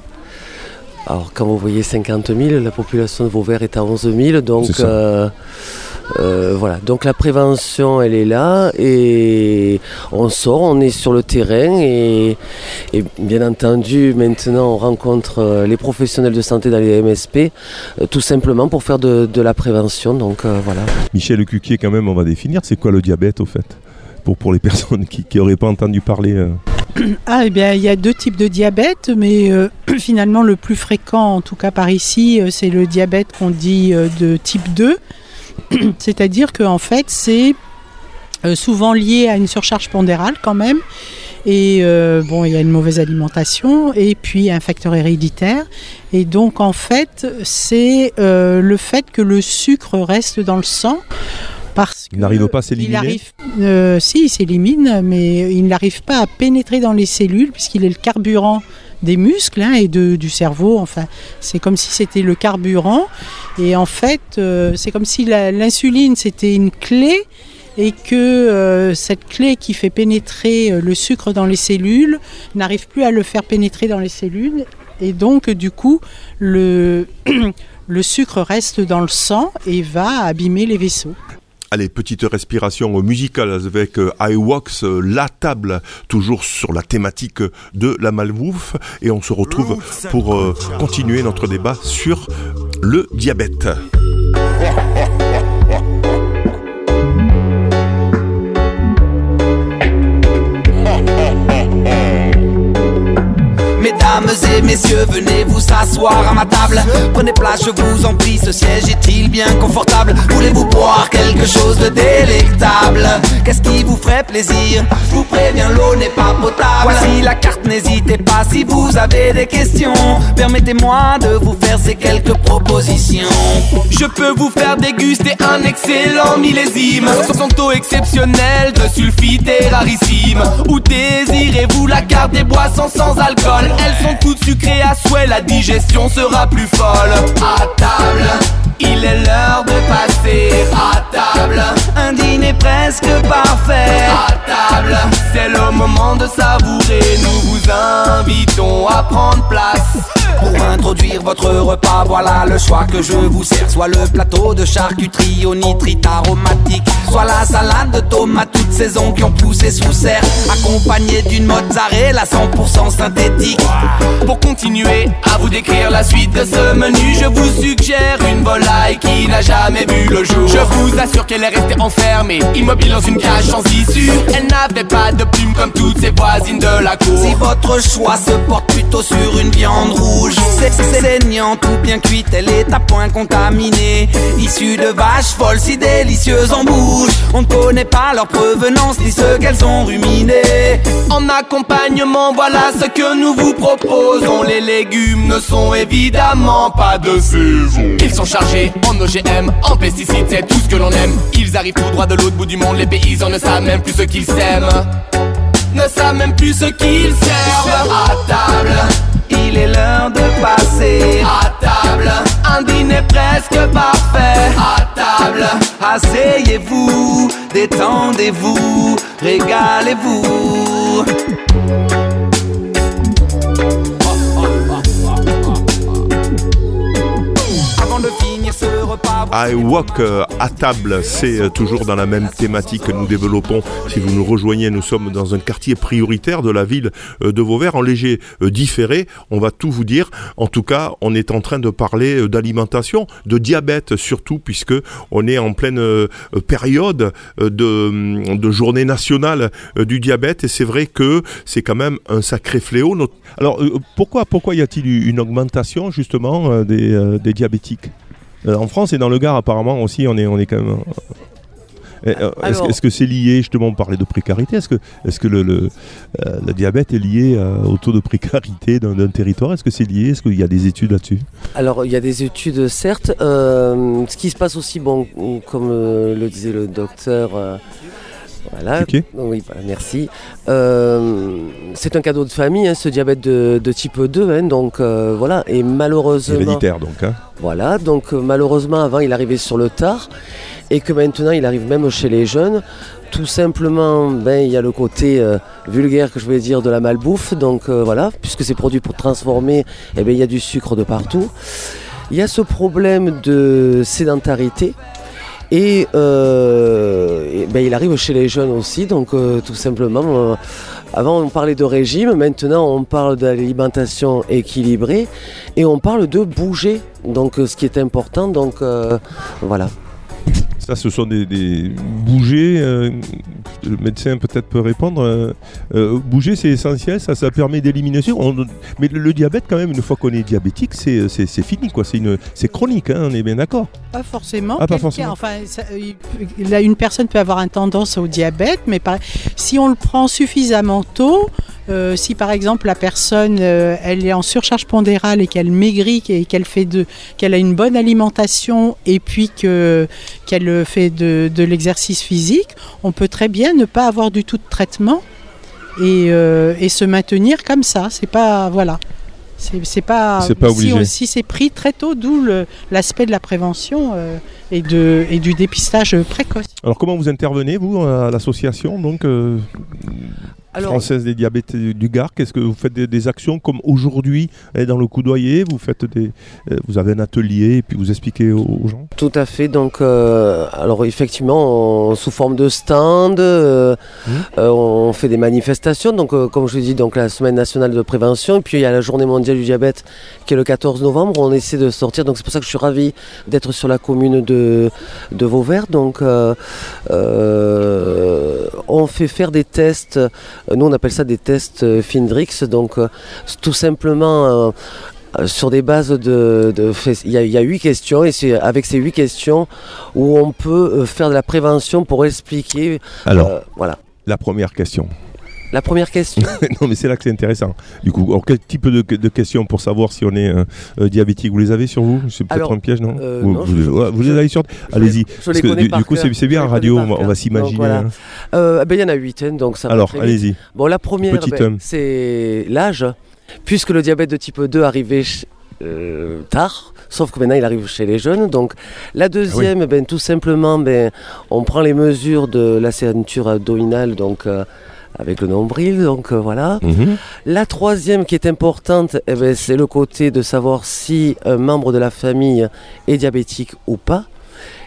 Speaker 5: Alors quand vous voyez 50 000, la population de Vauvert est à 11 000, donc euh, euh, voilà. Donc la prévention, elle est là et on sort, on est sur le terrain et, et bien entendu maintenant on rencontre euh, les professionnels de santé dans les MSP tout simplement pour faire de, de la prévention. Donc euh, voilà.
Speaker 3: Michel Cuquier, quand même, on va définir. C'est quoi le diabète, au fait? Pour, pour les personnes qui n'auraient pas entendu parler.
Speaker 6: Ah, eh bien, il y a deux types de diabète, mais euh, finalement, le plus fréquent, en tout cas par ici, euh, c'est le diabète qu'on dit euh, de type 2. C'est-à-dire qu'en fait, c'est souvent lié à une surcharge pondérale quand même. Et bon, il y a une mauvaise alimentation et puis un facteur héréditaire. Et donc, en fait, c'est le fait que le sucre reste dans le sang. Parce
Speaker 3: Il n'arrive pas à
Speaker 6: il
Speaker 3: s'éliminer
Speaker 6: arrive, euh, si, il s'élimine, mais il n'arrive pas à pénétrer dans les cellules puisqu'il est le carburant des muscles hein, et de, du cerveau. Enfin, c'est comme si c'était le carburant. Et en fait, euh, c'est comme si l'insuline c'était une clé et que euh, cette clé qui fait pénétrer le sucre dans les cellules n'arrive plus à le faire pénétrer dans les cellules. Et donc, du coup, le, le sucre reste dans le sang et va abîmer les vaisseaux.
Speaker 3: Allez, petite respiration musicale avec euh, iWalks, euh, la table, toujours sur la thématique de la malbouffe. Et on se retrouve pour euh, continuer notre débat sur le diabète.
Speaker 10: Mesdames et messieurs, venez vous asseoir à ma table. Prenez place, je vous en prie, ce siège est-il bien confortable? Voulez-vous boire quelque chose de délectable? Qu'est-ce qui vous ferait plaisir? Je vous préviens, l'eau n'est pas potable. Voici la carte, n'hésitez pas si vous avez des questions. Permettez-moi de vous faire ces quelques propositions.
Speaker 11: Je peux vous faire déguster un excellent millésime Son taux exceptionnel de sulfite est rarissime Où désirez-vous la carte des boissons sans alcool? Elles sont toutes sucrées à souhait, la digestion sera plus folle. À table, il est l'heure de passer. À table, un dîner presque parfait. À table, c'est le moment de savourer. Nous vous invitons à prendre place
Speaker 10: Pour introduire votre repas, voilà le choix que je vous sers. Soit le plateau de charcuterie au nitrite aromatique, soit la salade de tomates toutes saisons qui ont poussé sous serre, accompagnée d'une mozzarella 100% synthétique.
Speaker 11: Pour continuer à vous décrire la suite de ce menu, je vous suggère une volaille qui n'a jamais vu le jour. Je vous assure qu'elle est restée enfermée, immobile dans une cage sans issue. Elle n'avait pas de plume comme toutes ses voisines de la cour.
Speaker 10: Si votre choix se porte plutôt sur une viande rouge, c'est saignante ou bien cuite, elle est à point contaminée. Issue de vaches folles si délicieuses en bouche, on ne connaît pas leur provenance ni ce qu'elles ont ruminé.
Speaker 11: En accompagnement, voilà ce que nous vous proposons. Les légumes ne sont évidemment pas de saison. Ils sont chargés en OGM, en pesticides, c'est tout ce que l'on aime. Ils arrivent tout droit de l'autre bout du monde, les paysans ne savent même plus ce qu'ils sèment. Ne savent même plus ce qu'ils servent. À table,
Speaker 10: Il est l'heure de passer
Speaker 11: à table, un dîner presque parfait. À table,
Speaker 10: Asseyez-vous, détendez-vous, régalez-vous.
Speaker 3: I Walk euh, à table, c'est euh, toujours dans la même thématique que nous développons. Si vous nous rejoignez, nous sommes dans un quartier prioritaire de la ville euh, de Vauvert, en léger différé. On va tout vous dire. En tout cas, on est en train de parler d'alimentation, de diabète surtout, puisque on est en pleine période euh, de, journée nationale du diabète. Et c'est vrai que c'est quand même un sacré fléau. Alors, pourquoi, pourquoi y a-t-il une augmentation justement des, diabétiques? En France et dans le Gard, apparemment aussi, on est, on est quand même. euh, euh, Est-ce que- c'est lié, justement, on parlait de précarité Est-ce que, est que le, le, euh, le diabète est lié euh, au taux de précarité d'un territoire? Est-ce que c'est lié? Est-ce qu'il y a des études là-dessus?
Speaker 5: Alors, il y a des études, certes. Euh, ce qui se passe aussi, bon, comme euh, le disait le docteur. Voilà. Oui, voilà, merci. Euh, c'est un cadeau de famille, hein, ce diabète de, de type 2. hein, donc, euh, voilà. Et malheureusement.
Speaker 3: Héréditaire, donc. Hein.
Speaker 5: Voilà, donc euh, malheureusement avant il arrivait sur le tard et que maintenant il arrive même chez les jeunes. Tout simplement, ben, il y a le côté euh, vulgaire que je voulais dire de la malbouffe, donc voilà, puisque ces produits pour transformer, eh ben, il y a du sucre de partout. Il y a ce problème de sédentarité. Et, euh, et, ben, il arrive chez les jeunes aussi, donc euh, tout simplement, euh, avant on parlait de régime, maintenant on parle d'alimentation équilibrée et on parle de bouger, donc ce qui est important, donc voilà.
Speaker 3: Ça, ce sont des, des bouger. euh, le médecin peut-être peut répondre. euh, euh, bouger, c'est essentiel. Ça, ça permet d'élimination. On- Mais le, le diabète, quand même, une fois qu'on est diabétique, c'est c'est- c'est fini, quoi. C'est une, c'est chronique. hein, on est bien d'accord.
Speaker 6: Pas forcément.
Speaker 3: Ah, pas forcément.
Speaker 6: Enfin, ça- là, une personne peut avoir une tendance au diabète, mais par- si on le prend suffisamment tôt, euh, si par exemple la personne euh, elle est en surcharge pondérale et qu'elle maigrit et qu'elle fait de, qu'elle a une bonne alimentation et puis que qu'elle fait de, de l'exercice physique, on peut très bien ne pas avoir du tout de traitement et, euh, et se maintenir comme ça. C'est pas voilà. C'est pas,
Speaker 3: pas
Speaker 6: si c'est pris très tôt, d'où l'aspect de la prévention euh, et, de, et du dépistage précoce.
Speaker 3: Alors, comment vous intervenez, vous, à l'association donc euh,
Speaker 5: Alors-
Speaker 3: française des diabètes du Gard Qu'est-ce que vous faites des, des actions comme aujourd'hui dans le coudoyer Vous faites des, euh, vous avez un atelier et puis vous expliquez aux, aux gens?
Speaker 5: Tout à fait. Donc, euh, alors effectivement, on- sous forme de stand, euh, euh, on fait des manifestations. Donc, euh, comme je l'ai dit, donc la semaine nationale de prévention. Et puis il y a la journée mondiale du diabète qui est le 14 novembre. On essaie de sortir. Donc c'est pour ça que je suis ravi d'être sur la commune de, de Vauvert. Donc, euh, euh, on fait faire des tests. Nous, on appelle ça des tests euh, Findrix. Donc, euh, tout simplement. euh, sur des bases de, il y, a- il y a huit questions et c'est avec ces huit questions où on peut faire de la prévention pour expliquer.
Speaker 3: Alors,
Speaker 5: euh, voilà.
Speaker 3: la première question.
Speaker 5: La première question.
Speaker 3: non, mais c'est là que c'est intéressant. Du coup, alors, quel type de, de questions pour savoir si on est euh, euh, diabétique Vous les avez sur vous? C'est peut-être un piège, non?
Speaker 5: euh,
Speaker 3: vous,
Speaker 5: non,
Speaker 3: vous-
Speaker 5: je-
Speaker 3: ouais, vous
Speaker 5: je-
Speaker 3: les avez sur Allez-y. Parce que du, coup, c'est bien en radio, on va, va s'imaginer.
Speaker 5: Voilà.
Speaker 3: hein.
Speaker 5: Ben, il y en a huit, hein, donc ça
Speaker 3: Alors, allez-y.
Speaker 5: Bon, la première, ben, c'est l'âge, puisque le diabète de type 2 arrivait euh, tard, sauf que maintenant il arrive chez les jeunes. Donc, la deuxième, ben, tout simplement, ben, on prend les mesures de la ceinture abdominale, donc euh, avec le nombril, donc euh, voilà.
Speaker 3: Mhm.
Speaker 5: La troisième qui est importante, eh ben, c'est le côté de savoir si un membre de la famille est diabétique ou pas.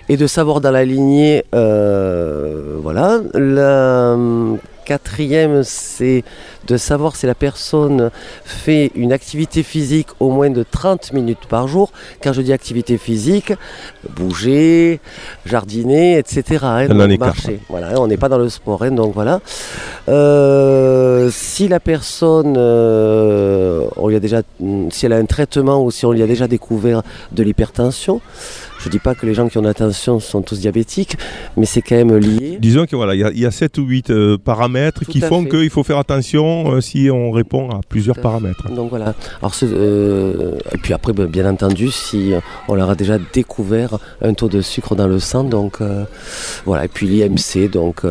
Speaker 5: Et de savoir dans la lignée, euh, voilà. La hum, quatrième, c'est de savoir si la personne fait une activité physique au moins de 30 minutes par jour. Quand je dis activité physique, bouger, jardiner, etc. hein, donc marcher. Voilà, hein, on n'est pas dans le sport, hein, donc voilà. Euh, si la personne, euh, on lui a déjà, si elle a un traitement ou si on lui a déjà découvert de l'hypertension, je dis pas que les gens qui ont de la tension sont tous diabétiques, mais c'est quand même lié.
Speaker 3: Disons qu'il voilà, il y, a- il y a 7 ou 8 paramètres
Speaker 5: Tout
Speaker 3: qui font qu'il faut faire attention euh, si on répond à plusieurs paramètres.
Speaker 5: Donc voilà. Alors euh, et puis après, ben, bien entendu, si euh, on leur a déjà découvert un taux de sucre dans le sang, donc voilà. Et puis l'IMC, donc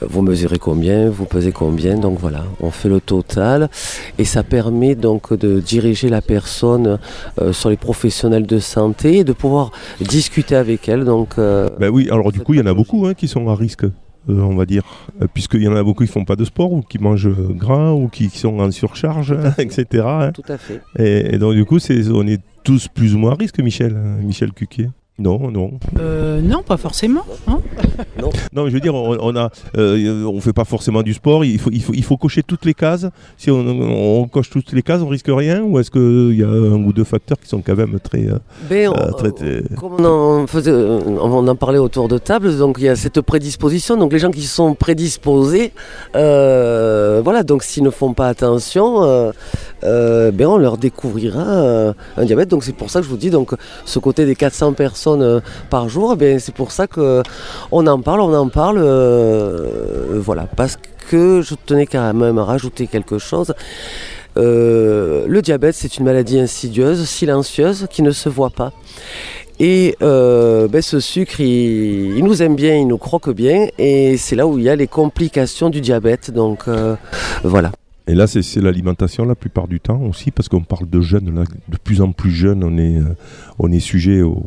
Speaker 5: vous mesurez combien, vous pesez combien, donc voilà. On fait le total et ça permet donc de diriger la personne sur les professionnels de santé et de pouvoir discuter avec elle. Donc
Speaker 3: Ben oui, alors du coup, il y en a beaucoup hein, qui sont à risque. Euh, on va dire, Euh, puisqu'il y en a beaucoup qui font pas de sport ou qui mangent euh, gras ou qui, qui sont en surcharge, hein, etc. hein.
Speaker 5: Tout à fait.
Speaker 3: Et, et donc du coup, c'est, on est tous plus ou moins à risque, Michel, hein, Michel Cuquier. Non, non.
Speaker 6: Euh, non, pas forcément. hein.
Speaker 3: Non, mais je veux dire, on, on a, euh, on fait pas forcément du sport. Il faut, il faut, il faut cocher toutes les cases. Si on, on coche toutes les cases, on risque rien. Ou est-ce qu'il y a un ou deux facteurs qui sont quand même très, euh,
Speaker 5: Ben, on-
Speaker 3: euh, très- très-
Speaker 5: Comme on en, faisait, on en parlait autour de table, donc il y a cette prédisposition. Donc les gens qui sont prédisposés, euh, voilà, donc s'ils ne font pas attention, euh, euh, ben on leur découvrira euh, un diabète. Donc c'est pour ça que je vous dis, donc ce côté des 400 personnes euh, par jour, ben c'est pour ça que on en parle, on en parle, euh, voilà, parce que je tenais quand même à rajouter quelque chose. Euh, le diabète, c'est une maladie insidieuse, silencieuse, qui ne se voit pas. Et euh, ben, ce sucre, il, nous aime bien, il nous croque bien, et c'est là où il y a les complications du diabète. Donc euh, voilà.
Speaker 3: Et là, c'est, l'alimentation la plupart du temps aussi, parce qu'on parle de jeunes. Là, de plus en plus jeunes, on est, euh, on est sujet au,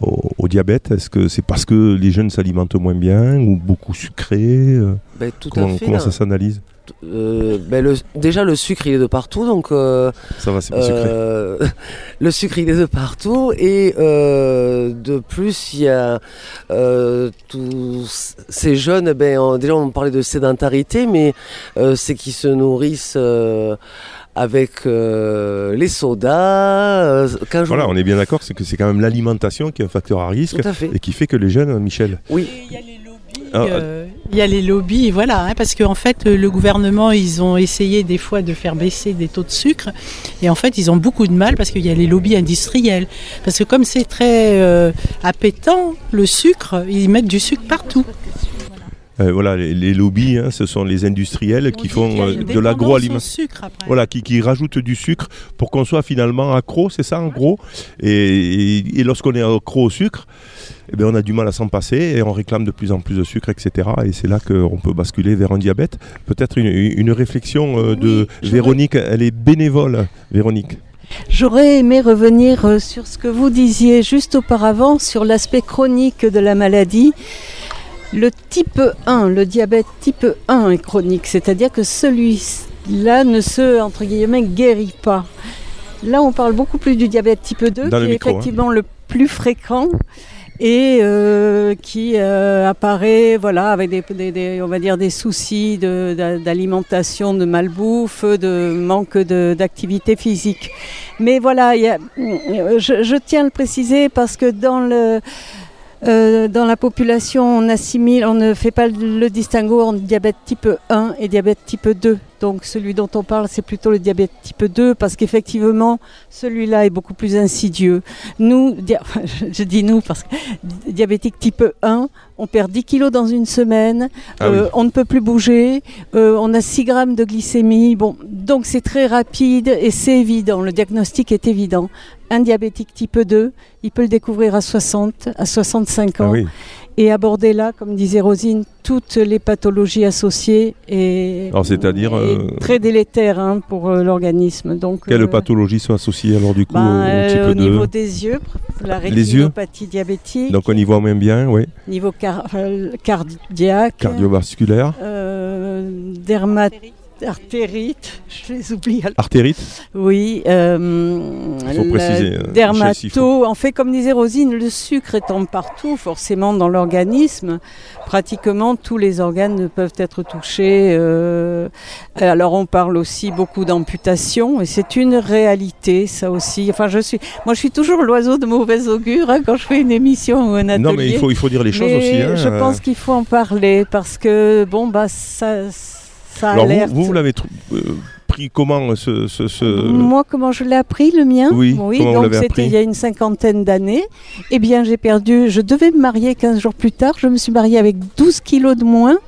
Speaker 3: au, au diabète Est-ce que c'est parce que les jeunes s'alimentent moins bien ou beaucoup sucré euh,
Speaker 5: Ben, tout
Speaker 3: comment,
Speaker 5: à fait.
Speaker 3: comment
Speaker 5: là.
Speaker 3: ça s'analyse
Speaker 5: Euh, ben, le- déjà, le sucre, il est de partout. Donc, euh,
Speaker 3: Ça va, c'est pas sucré.
Speaker 5: euh, le sucre, il est de partout. Et de plus, il y a tous ces jeunes. Ben, on- déjà, on parlait de sédentarité, mais c'est qu'ils se nourrissent. Avec euh, les sodas, euh, quand je-
Speaker 3: Voilà, on est bien d'accord, c'est que c'est quand même l'alimentation qui est un facteur à risque
Speaker 5: Tout à fait.
Speaker 3: et qui fait que les jeunes, Michel.
Speaker 5: Oui.
Speaker 3: Ah,
Speaker 6: Euh, Il y a les lobbies, voilà, hein, parce qu'en fait, euh, le gouvernement, ils ont essayé des fois de faire baisser des taux de sucre, et en fait, ils ont beaucoup de mal parce qu'il y a les lobbies industriels. Parce que comme c'est très euh, appétant, le sucre, ils mettent du sucre partout.
Speaker 3: Euh, voilà, les, les lobbies, hein, ce sont les industriels qui font euh, de l'agroalimentaire.
Speaker 6: au sucre après.
Speaker 3: Voilà, qui, qui rajoutent du sucre pour qu'on soit finalement accro, c'est ça en gros. Et, et- et lorsqu'on est accro au sucre, eh bien, on a du mal à s'en passer et on réclame de plus en plus de sucre, etc. Et c'est là qu'on peut basculer vers un diabète. Peut-être une, une réflexion euh, de Véronique, elle est bénévole, Véronique.
Speaker 12: J'aurais aimé revenir sur ce que vous disiez juste auparavant sur l'aspect chronique de la maladie. Le type 1, le diabète type 1 est chronique, c'est-à-dire que celui-là ne se, entre guillemets, guérit pas. Là, on parle beaucoup plus du diabète type 2,
Speaker 3: Dans
Speaker 12: qui est
Speaker 3: micro, hein.
Speaker 12: effectivement le plus fréquent et euh, qui euh, apparaît voilà avec des, des- des- on va dire des soucis de- d'alimentation de malbouffe de manque de- d'activité physique mais voilà il y a- je, je tiens à le préciser parce que dans le euh, dans la population, on assimile, on ne fait pas le distinguo entre diabète type 1 et diabète type 2. Donc celui dont on parle, c'est plutôt le diabète type 2 parce qu'effectivement, celui-là est beaucoup plus insidieux. Nous, je dis nous parce que di- diabétique type 1, on perd 10 kilos dans une semaine,
Speaker 3: Ah oui.
Speaker 12: euh, on ne peut plus bouger, euh, on a 6 grammes de glycémie. Bon, donc c'est très rapide et c'est évident, le diagnostic est évident. Un diabétique type 2, il peut le découvrir à 60, à 65 ans
Speaker 3: Ah oui.
Speaker 12: et aborder là, comme disait Rosine, toutes les pathologies associées et,
Speaker 3: Alors, c'est-à-dire,
Speaker 12: et
Speaker 3: euh,
Speaker 12: très délétères hein, pour euh, l'organisme. Donc,
Speaker 3: Quelles
Speaker 12: euh,
Speaker 3: pathologies sont associées alors du coup
Speaker 12: ben,
Speaker 3: au, au type
Speaker 12: au
Speaker 3: 2
Speaker 12: niveau des yeux, la rétinopathie diabétique,
Speaker 3: Donc on y voit moins bien, oui.
Speaker 12: niveau car- cardiaque,
Speaker 3: Cardiovasculaire,
Speaker 12: euh, dermat- artérite, je les oublie.
Speaker 3: artérite.
Speaker 12: Oui, euh,
Speaker 3: Il faut préciser, euh,
Speaker 12: dermato. En fait, comme disait Rosine, le sucre étant partout, forcément dans l'organisme, pratiquement tous les organes peuvent être touchés. euh, alors, on parle aussi beaucoup d'amputation, et c'est une réalité, ça aussi. Enfin, je suis, moi, je suis toujours l'oiseau de mauvais augure hein, quand je fais une émission ou un atelier.
Speaker 3: Non, mais il faut, il faut dire les choses
Speaker 12: Mais
Speaker 3: aussi. hein,
Speaker 12: je
Speaker 3: euh.
Speaker 12: pense qu'il faut en parler parce que bon, bah, ça, ça
Speaker 3: Alors vous,
Speaker 12: alerte.
Speaker 3: vous, vous l'avez euh, pris comment ce, ce- ce-
Speaker 12: Moi, comment je l'ai appris, le mien
Speaker 3: Oui, vous
Speaker 12: donc c'était il y a une cinquantaine d'années. Eh bien, j'ai perdu, je devais me marier 15 jours plus tard, je me suis mariée avec 12 kilos de moins,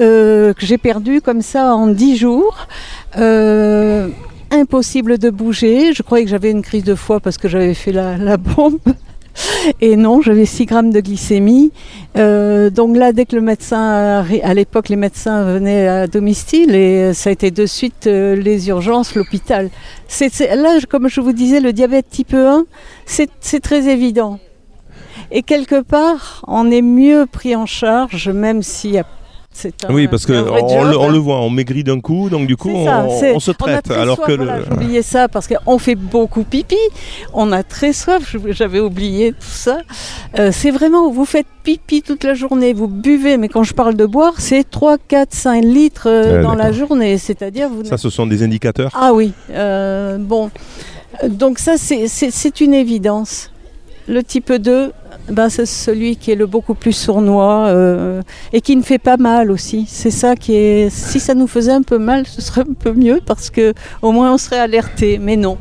Speaker 12: euh, que j'ai perdu comme ça en 10 jours. Euh, impossible de bouger, je croyais que j'avais une crise de foie parce que j'avais fait la, la bombe. Et non, j'avais 6 grammes de glycémie. Euh, donc là, dès que le médecin, à l'époque, les médecins venaient à domicile et euh, ça a été de suite euh, les urgences, l'hôpital. Là, comme je vous disais, le diabète type 1, c'est, c'est très évident. Et quelque part, on est mieux pris en charge, même s'il y a. Un,
Speaker 3: Oui, parce qu'on le, on le voit, on maigrit d'un coup, donc du coup
Speaker 12: ça,
Speaker 3: on, on se traite.
Speaker 12: très
Speaker 3: alors
Speaker 12: soif,
Speaker 3: que
Speaker 12: voilà,
Speaker 3: le-
Speaker 12: j'oubliais ça parce qu'on fait beaucoup pipi, on a très soif, j'avais oublié tout ça. Euh, c'est vraiment, vous faites pipi toute la journée, vous buvez, mais quand je parle de boire, c'est 3, 4, 5 litres euh, dans la journée, c'est-à-dire vous
Speaker 3: ça, ce sont des indicateurs.
Speaker 12: ah oui, euh, bon. Donc ça, c'est une évidence. Le type 2, ben, c'est celui qui est le beaucoup plus sournois euh, et qui ne fait pas mal aussi. C'est ça qui est... Si ça nous faisait un peu mal, ce serait un peu mieux parce que au moins on serait alerté. Mais non.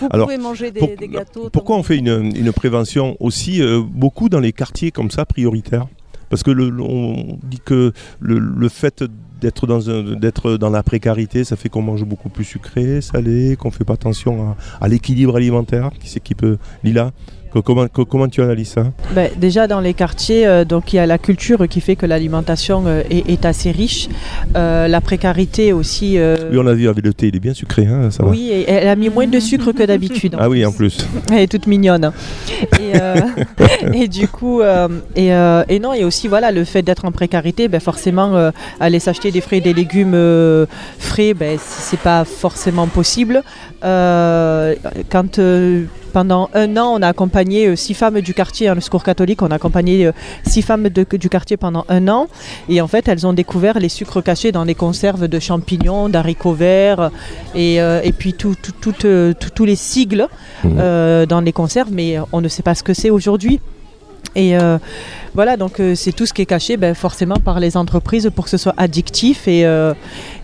Speaker 12: Vous
Speaker 3: Alors,
Speaker 12: pouvez manger des,
Speaker 3: pour-
Speaker 12: des gâteaux.
Speaker 3: Pourquoi on fait une, une prévention aussi euh, beaucoup dans les quartiers comme ça prioritaires? Parce que le, on dit que le, le fait d'être dans, d'être dans la précarité, ça fait qu'on mange beaucoup plus sucré, salé, qu'on fait pas attention à, à l'équilibre alimentaire. Qui c'est qui peut Lila? Que- comment, que- comment tu analyses ça?
Speaker 7: Ben, déjà dans les quartiers, euh, donc il y a la culture qui fait que l'alimentation euh, est, est assez riche. Euh, la précarité aussi.
Speaker 3: Oui, on a vu avec le thé, il est bien sucré, hein, ça
Speaker 7: oui, et elle a mis moins de sucre que d'habitude.
Speaker 3: Ah oui, en plus.
Speaker 7: Elle est toute mignonne. Et, euh, et du coup, et, et non, et aussi voilà, le fait d'être en précarité, ben forcément, aller s'acheter des fruits et des légumes frais, ben, c'est pas forcément possible. Quand pendant un an, on a accompagné euh, six femmes du quartier, hein, le secours catholique, on a accompagné euh, six femmes de- du quartier pendant un an. Et en fait, elles ont découvert les sucres cachés dans les conserves de champignons, d'haricots verts, et, euh, et puis tout- tout- tout, tout- tous les sigles euh, dans les conserves, mais on ne sait pas ce que c'est aujourd'hui. Et euh, voilà, donc euh, c'est tout ce qui est caché ben, forcément par les entreprises pour que ce soit addictif et, euh,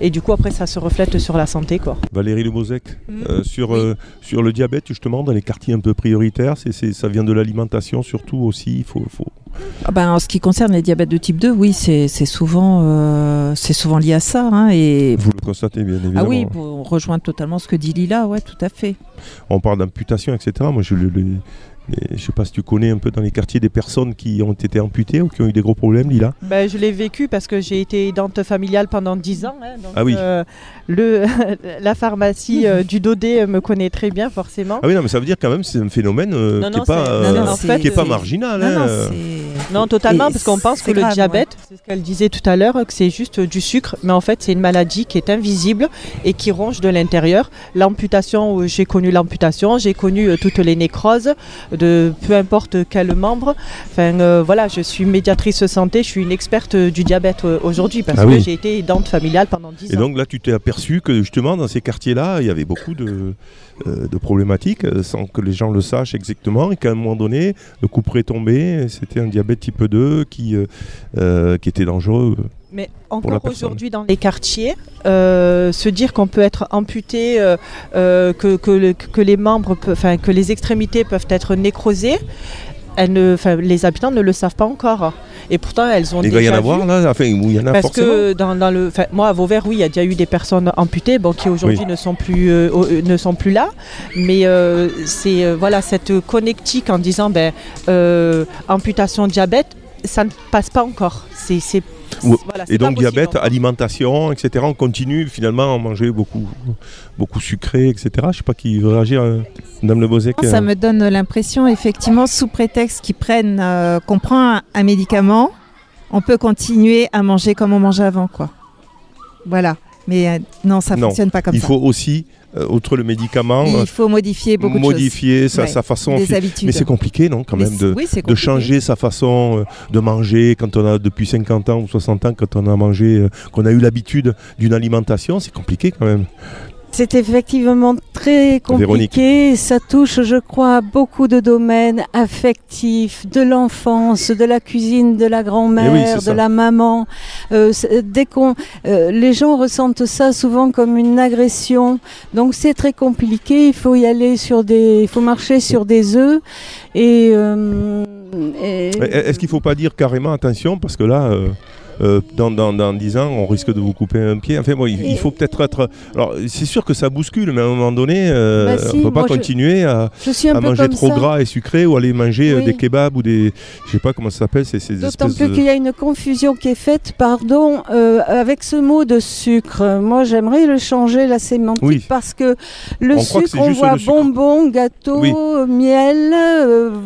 Speaker 7: et du coup après ça se reflète sur la santé. Quoi.
Speaker 3: Valérie Lemosec, euh, sur, euh, sur le diabète justement, dans les quartiers un peu prioritaires, c'est, c'est- ça vient de l'alimentation surtout aussi. Il faut, faut...
Speaker 9: Ah ben, en ce qui concerne les diabètes de type 2, oui, c'est c'est souvent, euh, c'est souvent lié à ça. hein, et...
Speaker 3: Vous le constatez bien évidemment.
Speaker 9: Ah oui, on rejoint totalement ce que dit Lila, ouais, tout à fait.
Speaker 3: On parle d'amputation, etc. Moi, je le, le- je sais pas si tu connais un peu dans les quartiers des personnes qui ont été amputées ou qui ont eu des gros problèmes, Lila.
Speaker 7: Ben, je l'ai vécu parce que j'ai été aidante familiale pendant 10 ans. hein, donc,
Speaker 3: Ah oui.
Speaker 7: euh, le, la pharmacie euh, du Dodé me connaît très bien forcément.
Speaker 3: Ah oui, non, mais ça veut dire quand même c'est un phénomène euh,
Speaker 7: Non,
Speaker 3: qui n'est pas,
Speaker 7: c'est-
Speaker 3: euh,
Speaker 7: non, non, en fait,
Speaker 3: qui est pas marginal.
Speaker 7: Non,
Speaker 3: hein,
Speaker 7: non. Non, totalement, parce qu'on pense que le diabète, c'est ce qu'elle disait tout à l'heure, que c'est juste du sucre, mais en fait c'est une maladie qui est invisible et qui ronge de l'intérieur. L'amputation, j'ai connu l'amputation, j'ai connu toutes les nécroses de peu importe quel membre. Enfin euh, voilà, je suis médiatrice santé, je suis une experte du diabète euh, aujourd'hui parce
Speaker 3: Ah
Speaker 7: que j'ai été aidante familiale pendant 10
Speaker 3: Et
Speaker 7: ans.
Speaker 3: donc là, tu t'es aperçu que justement, dans ces quartiers-là, il y avait beaucoup de, de problématiques euh, sans que les gens le sachent exactement et qu'à un moment donné, le coup près tombé, c'était un diabète type 2 qui, euh, euh, qui était dangereux.
Speaker 7: Mais encore aujourd'hui dans les quartiers, euh, se dire qu'on peut être amputé, euh, euh, que, que, le- que les membres, enfin que les extrémités peuvent être nécrosées, elles ne, les habitants ne le savent pas encore. Et pourtant, elles ont
Speaker 3: Il va y en avoir là, enfin, où il y en a
Speaker 7: Parce
Speaker 3: forcément.
Speaker 7: que dans, dans le, moi à Vauvert, oui, il y a déjà eu des personnes amputées, bon, qui aujourd'hui
Speaker 3: Oui.
Speaker 7: ne sont plus euh, euh, ne sont plus là. Mais euh, c'est euh, voilà cette connectique en disant ben amputation diabète, ça ne passe pas encore. C'est. Voilà,
Speaker 3: et donc diabète,
Speaker 7: encore.
Speaker 3: alimentation, etc. On continue finalement à manger beaucoup, beaucoup sucré, etc. Je sais pas qui veut réagir, euh, Madame Le Bozec.
Speaker 9: Ça
Speaker 3: euh,
Speaker 9: me donne l'impression, effectivement, sous prétexte qu'ils prennent, euh, qu'on prend un, un médicament, on peut continuer à manger comme on mangeait avant, quoi. Voilà. Mais euh, non, ça
Speaker 3: non,
Speaker 9: fonctionne pas comme
Speaker 3: il
Speaker 9: ça.
Speaker 3: faut aussi, euh, outre le médicament,
Speaker 9: Il
Speaker 3: euh,
Speaker 9: faut modifier beaucoup
Speaker 3: modifier
Speaker 9: de choses.
Speaker 3: sa,
Speaker 9: Ouais,
Speaker 3: sa façon.
Speaker 9: des
Speaker 3: fi-
Speaker 9: habitudes.
Speaker 3: Mais c'est compliqué, non, quand
Speaker 9: Mais
Speaker 3: même, de,
Speaker 9: oui,
Speaker 3: de changer sa façon euh, de manger quand on a depuis 50 ans ou 60 ans, quand on a mangé, euh, qu'on a eu l'habitude d'une alimentation, c'est compliqué quand même.
Speaker 12: C'est effectivement très compliqué. Ça touche, je crois, à beaucoup de domaines affectifs, de l'enfance, de la cuisine, de la
Speaker 3: Eh oui,
Speaker 12: grand-mère,
Speaker 3: c'est
Speaker 12: de
Speaker 3: ça.
Speaker 12: la maman. Euh, dès qu'on, euh, les gens ressentent ça souvent comme une agression. Donc c'est très compliqué. Il faut y aller sur des, il faut marcher sur des œufs. Et, euh, et-
Speaker 3: Eh, Est-ce qu'il ne faut pas dire carrément attention parce que là, euh, dans, dans, dans 10 ans, on risque de vous couper un pied. Enfin, bon, il, il faut peut-être être. Alors, c'est sûr que ça bouscule, mais à un moment donné, euh,
Speaker 12: Bah si,
Speaker 3: on ne peut pas
Speaker 12: je-
Speaker 3: continuer à,
Speaker 12: je
Speaker 3: manger trop
Speaker 12: ça.
Speaker 3: gras et sucré ou aller manger euh,
Speaker 12: Oui.
Speaker 3: des kebabs ou des. Je sais pas comment ça s'appelle, c'est ces
Speaker 12: D'autant plus
Speaker 3: de.
Speaker 12: qu'il y a une confusion qui est faite, pardon, euh, avec ce mot de sucre. Moi, j'aimerais le changer, la sémantique,
Speaker 3: Oui.
Speaker 12: parce que le
Speaker 3: On croit que
Speaker 12: sucre, on voit bonbon, gâteau,
Speaker 3: Oui.
Speaker 12: miel,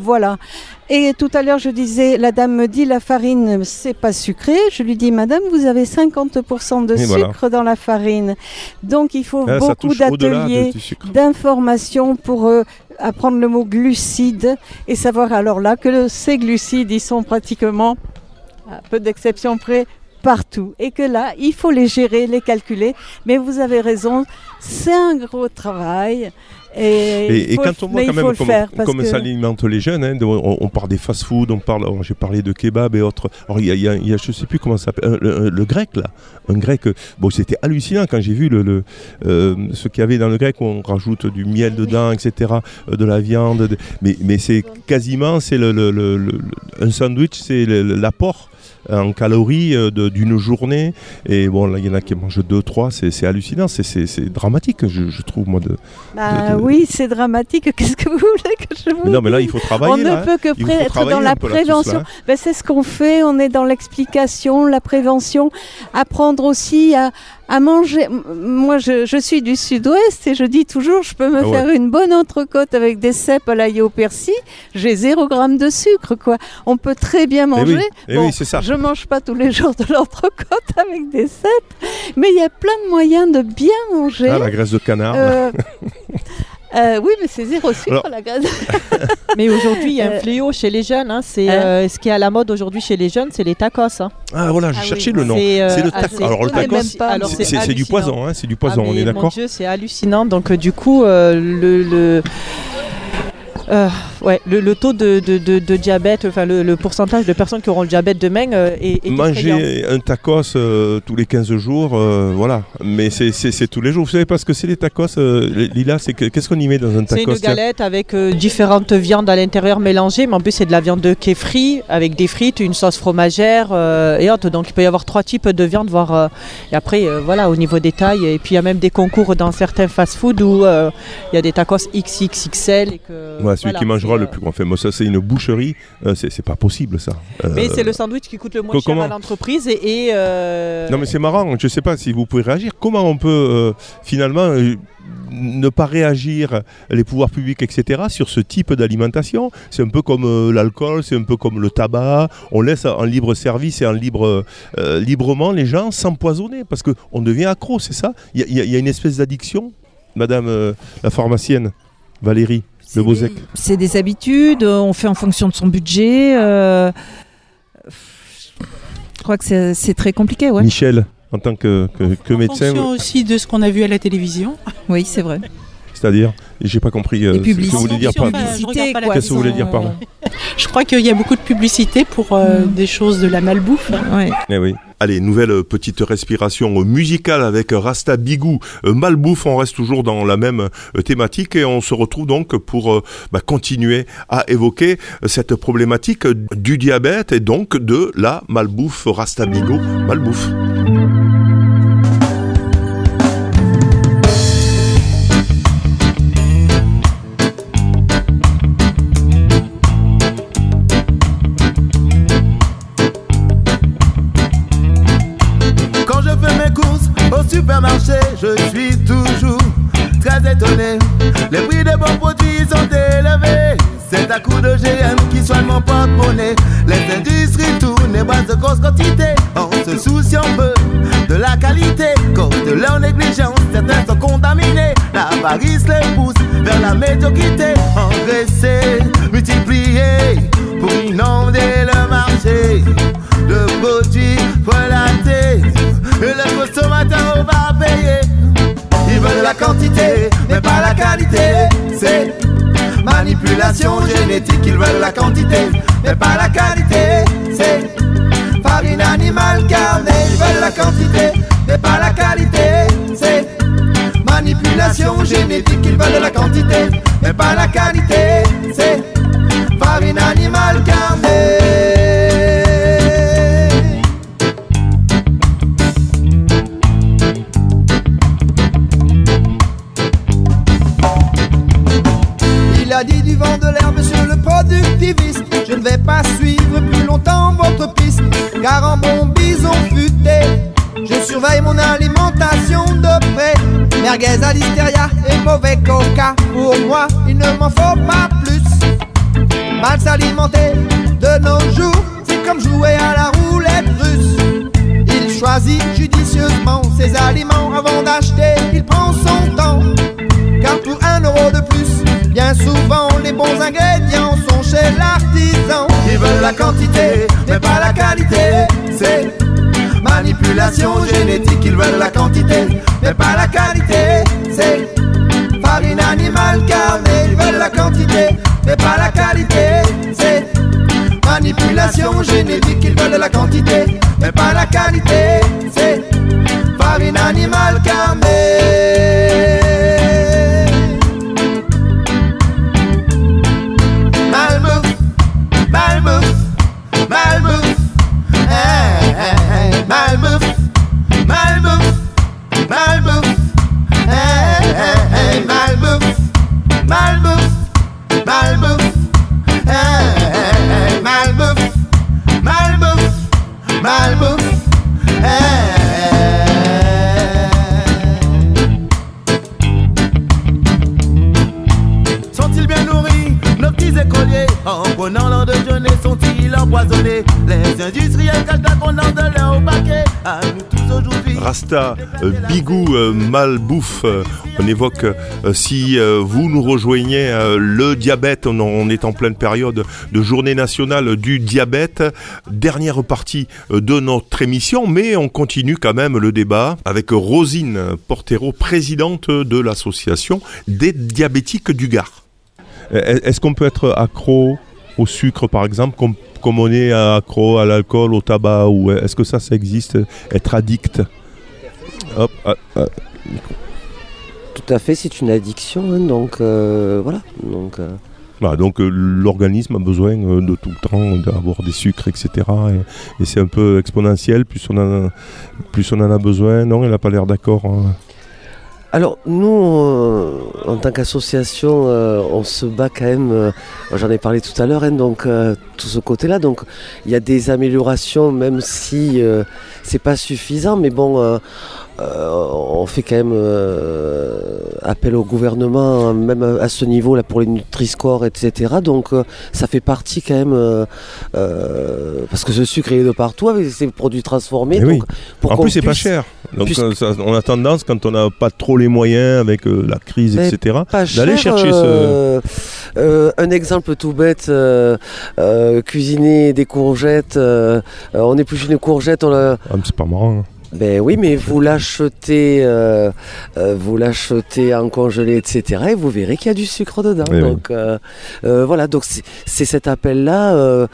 Speaker 12: voilà. Et tout à l'heure, je disais, la dame me dit, la farine, c'est pas sucré. Je lui dis, madame, vous avez 50% de
Speaker 3: Et
Speaker 12: sucre
Speaker 3: voilà.
Speaker 12: dans la farine. Donc, il faut
Speaker 3: Ah,
Speaker 12: beaucoup d'ateliers, d'informations pour euh, apprendre le mot glucides et savoir alors là que le- ces glucides, ils sont pratiquement, à peu d'exceptions près, partout. Et que là, il faut les gérer, les calculer. Mais vous avez raison, c'est un gros travail. Et,
Speaker 3: Et, et quand on voit quand même comme, comme ça alimente les jeunes, hein, on, on parle des fast-food, on parle, oh, j'ai parlé de kebab et autres. Alors il y a, y y je sais plus comment ça s'appelle, euh, le, le grec là, un grec. euh, Bon, c'était hallucinant quand j'ai vu le, le, euh, ce qu'il y avait dans le grec où on rajoute du miel dedans, etc., euh, de la viande. de- mais mais c'est quasiment, c'est le, un sandwich, c'est l'apport en calories euh, d'une journée. Et bon, là, il y en a qui mangent deux, trois, c'est c'est hallucinant, c'est- dramatique, je, je trouve, moi, de,
Speaker 12: Bah
Speaker 3: de-
Speaker 12: oui, c'est dramatique. Qu'est-ce que vous voulez que je vous
Speaker 3: Mais non, mais là, il faut travailler.
Speaker 12: On ne
Speaker 3: là, hein.
Speaker 12: peut que
Speaker 3: Il
Speaker 12: pré-
Speaker 3: faut
Speaker 12: être dans la prévention.
Speaker 3: là, hein.
Speaker 12: Ben, c'est ce qu'on fait. On est dans l'explication, la prévention. Apprendre aussi à, à manger. Moi, je, je suis du sud-ouest et je dis toujours, je peux me
Speaker 3: Ah ouais.
Speaker 12: faire une bonne entrecôte avec des cèpes à l'ail au persil. J'ai zéro gramme de sucre, quoi. On peut très bien
Speaker 3: Eh
Speaker 12: manger.
Speaker 3: oui, eh oui, c'est ça.
Speaker 12: Je mange pas tous les jours de l'entrecôte avec des cèpes, mais il y a plein de moyens de bien manger.
Speaker 3: Ah, la graisse de canard.
Speaker 12: Euh, euh, oui, mais c'est zéro sucre
Speaker 3: Alors-
Speaker 12: la graisse.
Speaker 7: Mais aujourd'hui, il y a un
Speaker 12: Euh,
Speaker 7: fléau chez les jeunes. hein, c'est
Speaker 12: hein
Speaker 7: euh, ce qui est à la mode aujourd'hui chez les jeunes, c'est les tacos. hein.
Speaker 3: Ah, voilà, je
Speaker 12: Ah oui.
Speaker 3: cherchais le nom.
Speaker 7: C'est, euh,
Speaker 3: C'est le
Speaker 7: ah,
Speaker 3: taco. Alors, le tacos, c'est- c'est c'est du poison, hein, c'est du poison,
Speaker 7: Ah,
Speaker 3: on est
Speaker 7: Mon
Speaker 3: d'accord
Speaker 7: Dieu, c'est hallucinant. Donc, euh, du coup, euh, le. le euh, ouais, le, le taux de, de- de- de diabète, enfin le, le pourcentage de personnes qui auront le diabète demain euh, est, est.
Speaker 3: Manger un tacos euh, tous les 15 jours, voilà. Mais c'est- c'est c'est tous les jours. Vous savez pas ce que c'est les tacos, Lila c'est que- Qu'est-ce qu'on y met dans un
Speaker 7: C'est
Speaker 3: tacos
Speaker 7: une galette avec différentes viandes à l'intérieur mélangées, mais en plus c'est de la viande de qui est frite avec des frites, une sauce fromagère et autres. Donc il peut y avoir trois types de viande, voire et après voilà au niveau des tailles. Et puis il y a même des concours dans certains fast-food où il y a des tacos XXXL et que
Speaker 3: Ouais, celui
Speaker 7: voilà,
Speaker 3: qui mangera le
Speaker 7: euh,
Speaker 3: plus grand. Enfin, moi, ça, c'est une boucherie. euh, c'est pas possible, ça. Euh,
Speaker 7: Mais c'est le sandwich qui coûte le moins cher à l'entreprise et, et,
Speaker 3: Non, mais c'est marrant. Je sais pas si vous pouvez réagir. Comment on peut finalement ne pas réagir, les pouvoirs publics, etc., sur ce type d'alimentation? C'est un peu comme euh, l'alcool, c'est un peu comme le tabac. On laisse en libre service et en libre, euh, librement les gens s'empoisonner parce qu'on devient accro, c'est ça? Il y, a- y y une espèce d'addiction, Madame euh, la pharmacienne Valérie? Le.
Speaker 9: C'est des habitudes, euh, on fait en fonction de son budget. euh, Je crois que c'est très compliqué, ouais.
Speaker 3: Michel, en tant que, que, que
Speaker 6: En
Speaker 3: médecin,
Speaker 6: fonction aussi de ce qu'on a vu à la télévision.
Speaker 9: Oui, c'est vrai.
Speaker 3: c'est-à-dire, j'ai pas compris euh, ce que vous voulez dire par
Speaker 6: la
Speaker 3: Qu'est-ce que vous voulez dire par là
Speaker 6: Je crois qu'il y a beaucoup de publicité pour euh, des choses de la malbouffe.
Speaker 9: Ouais.
Speaker 3: Eh oui. Allez, nouvelle petite respiration musicale avec Rasta Bigou. Euh, Malbouffe, on reste toujours dans la même euh, thématique et on se retrouve donc pour euh, bah, continuer à évoquer cette problématique du diabète et donc de la malbouffe Rasta Bigou. Malbouffe.
Speaker 13: Les industries tournent et de grosses quantités. On se soucie un peu de la qualité. Cause de leur négligence, certains sont contaminés. L'avarice les pousse vers la médiocrité. Engraisser, multiplier pour inonder le marché de produits relatés. Et le consommateur va payer. Ils veulent la quantité, mais pas la qualité. C'est manipulation génétique. Ils veulent la quantité, mais pas la qualité. C'est farine animale carnée. Ils veulent la quantité, mais pas la qualité. C'est manipulation génétique. Ils veulent la quantité, mais pas la qualité. C'est farine animale carnée. Productiviste. Je ne vais pas suivre plus longtemps votre piste, car en bon bison futé, je surveille mon alimentation de près. Merguez à l'hystéria et mauvais coca. Pour moi, il ne m'en faut pas plus. Mal s'alimenter de nos jours, c'est comme jouer à la roulette russe. Il choisit judicieusement ses aliments avant d'acheter, il prend son temps. Car pour un euro de plus, bien souvent les bons ingrédients sont chez l'artisan. Ils veulent la quantité, mais pas la qualité. C'est manipulation génétique, ils veulent la quantité, mais pas la qualité. C'est farine animale carnée, ils veulent la quantité, mais pas la qualité. C'est manipulation génétique, ils veulent la quantité, mais pas la qualité. C'est farine animale carnée. Industriels de leur au paquet. À nous tous aujourd'hui.
Speaker 3: Rasta, euh, Bigou, euh, Malbouffe, euh, on évoque euh, si euh, vous nous rejoignez euh, le diabète, on, on est en pleine période de journée nationale du diabète, dernière partie euh, de notre émission, mais on continue quand même le débat avec Rosine Portero, présidente de l'association des diabétiques du Gard. Est-ce qu'on peut être accro au sucre par exemple comme, comme on est accro à l'alcool, au tabac ou est-ce que ça ça existe être addict? Hop, ah, ah,
Speaker 5: Tout à fait, c'est une addiction, hein, donc euh, voilà. Donc, euh,
Speaker 3: donc euh, l'organisme a besoin de tout le temps d'avoir des sucres, etc. Et, et c'est un peu exponentiel, plus on, en a, plus on en a besoin. Non, elle n'a pas l'air d'accord. hein.
Speaker 5: Alors nous, euh, en tant qu'association, euh, on se bat quand même, euh, j'en ai parlé tout à l'heure, hein, donc tout ce côté-là, donc il y a des améliorations, même si c'est pas suffisant, mais bon, euh, on fait quand même euh, appel au gouvernement, même à ce niveau-là pour les Nutri-Score, etc. Donc euh, ça fait partie quand même, parce que ce sucre il est de partout avec ces produits transformés.
Speaker 3: Oui.
Speaker 5: donc, pour
Speaker 3: En plus, c'est pas cher. Donc ça- on a tendance, quand on n'a pas trop les moyens avec la crise,
Speaker 5: Mais
Speaker 3: etc., d'aller
Speaker 5: cher,
Speaker 3: chercher ce...
Speaker 5: un exemple tout bête, cuisiner des courgettes, on épluche une courgette, on la...
Speaker 3: Ah, c'est pas marrant. hein.
Speaker 5: Ben oui, mais vous l'achetez, euh, euh, vous l'achetez en congelé, etc. Et vous verrez qu'il y a du sucre dedans.
Speaker 3: Eh oui.
Speaker 5: donc euh, voilà, donc c'est cet appel-là.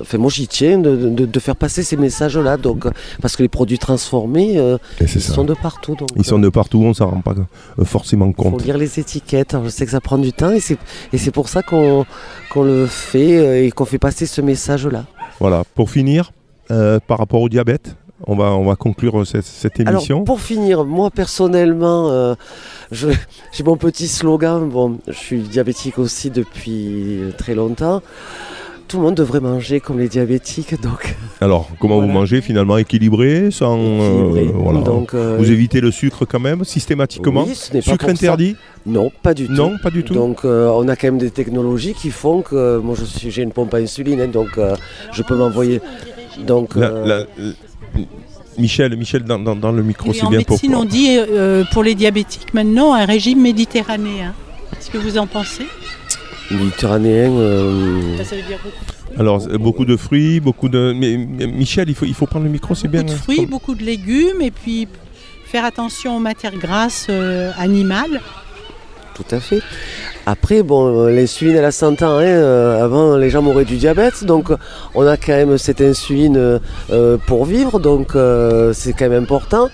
Speaker 5: enfin, moi j'y tiens de, de- de faire passer ces messages-là. Donc parce que les produits transformés,
Speaker 3: c'est
Speaker 5: ils
Speaker 3: ça.
Speaker 5: sont de partout. Donc,
Speaker 3: Ils sont de partout, on s'en rend pas forcément
Speaker 5: il faut
Speaker 3: compte.
Speaker 5: lire les étiquettes. Alors, je sais que ça prend du temps et c'est pour ça qu'on qu'on le fait et qu'on fait passer ce message-là.
Speaker 3: Voilà, pour finir, euh, par rapport au diabète, on va, on va conclure cette, cette émission.
Speaker 5: Alors, pour finir, moi personnellement, euh, j'ai mon petit slogan. Bon, je suis diabétique aussi depuis très longtemps. Tout le monde devrait manger comme les diabétiques, donc
Speaker 3: Alors, comment vous mangez finalement Équilibré, sans... euh,
Speaker 5: Équilibré.
Speaker 3: voilà.
Speaker 5: Donc, euh,
Speaker 3: vous évitez le sucre quand même, systématiquement
Speaker 5: Oui, ce n'est pas
Speaker 3: Sucre
Speaker 5: pour ça.
Speaker 3: interdit
Speaker 5: non, pas du tout.
Speaker 3: Non, pas du tout.
Speaker 5: Donc, euh, on a quand même des technologies qui font que moi, je suis, j'ai une pompe à insuline, hein, donc euh, je peux m'envoyer. Donc,
Speaker 3: La-
Speaker 5: euh,
Speaker 3: la- la- Michel, Michel dans, dans- dans le micro,
Speaker 6: Et
Speaker 3: c'est
Speaker 6: en
Speaker 3: bien pour
Speaker 6: médecine, on dit euh, pour les diabétiques maintenant un régime méditerranéen. Qu'est-ce que vous en pensez?
Speaker 5: Méditerranéen. euh,
Speaker 6: Ça veut dire beaucoup,
Speaker 3: Alors, beaucoup de fruits, beaucoup de... Mais, mais Michel, il faut, il faut prendre le micro, c'est bien.
Speaker 6: beaucoup de
Speaker 3: hein.
Speaker 6: fruits, beaucoup de légumes et puis faire attention aux matières grasses euh, animales.
Speaker 5: Tout à fait. Après, bon, l'insuline, elle a 100 ans. hein, euh, avant, les gens mouraient du diabète. Donc, on a quand même cette insuline euh, pour vivre. Donc, euh, c'est quand même important.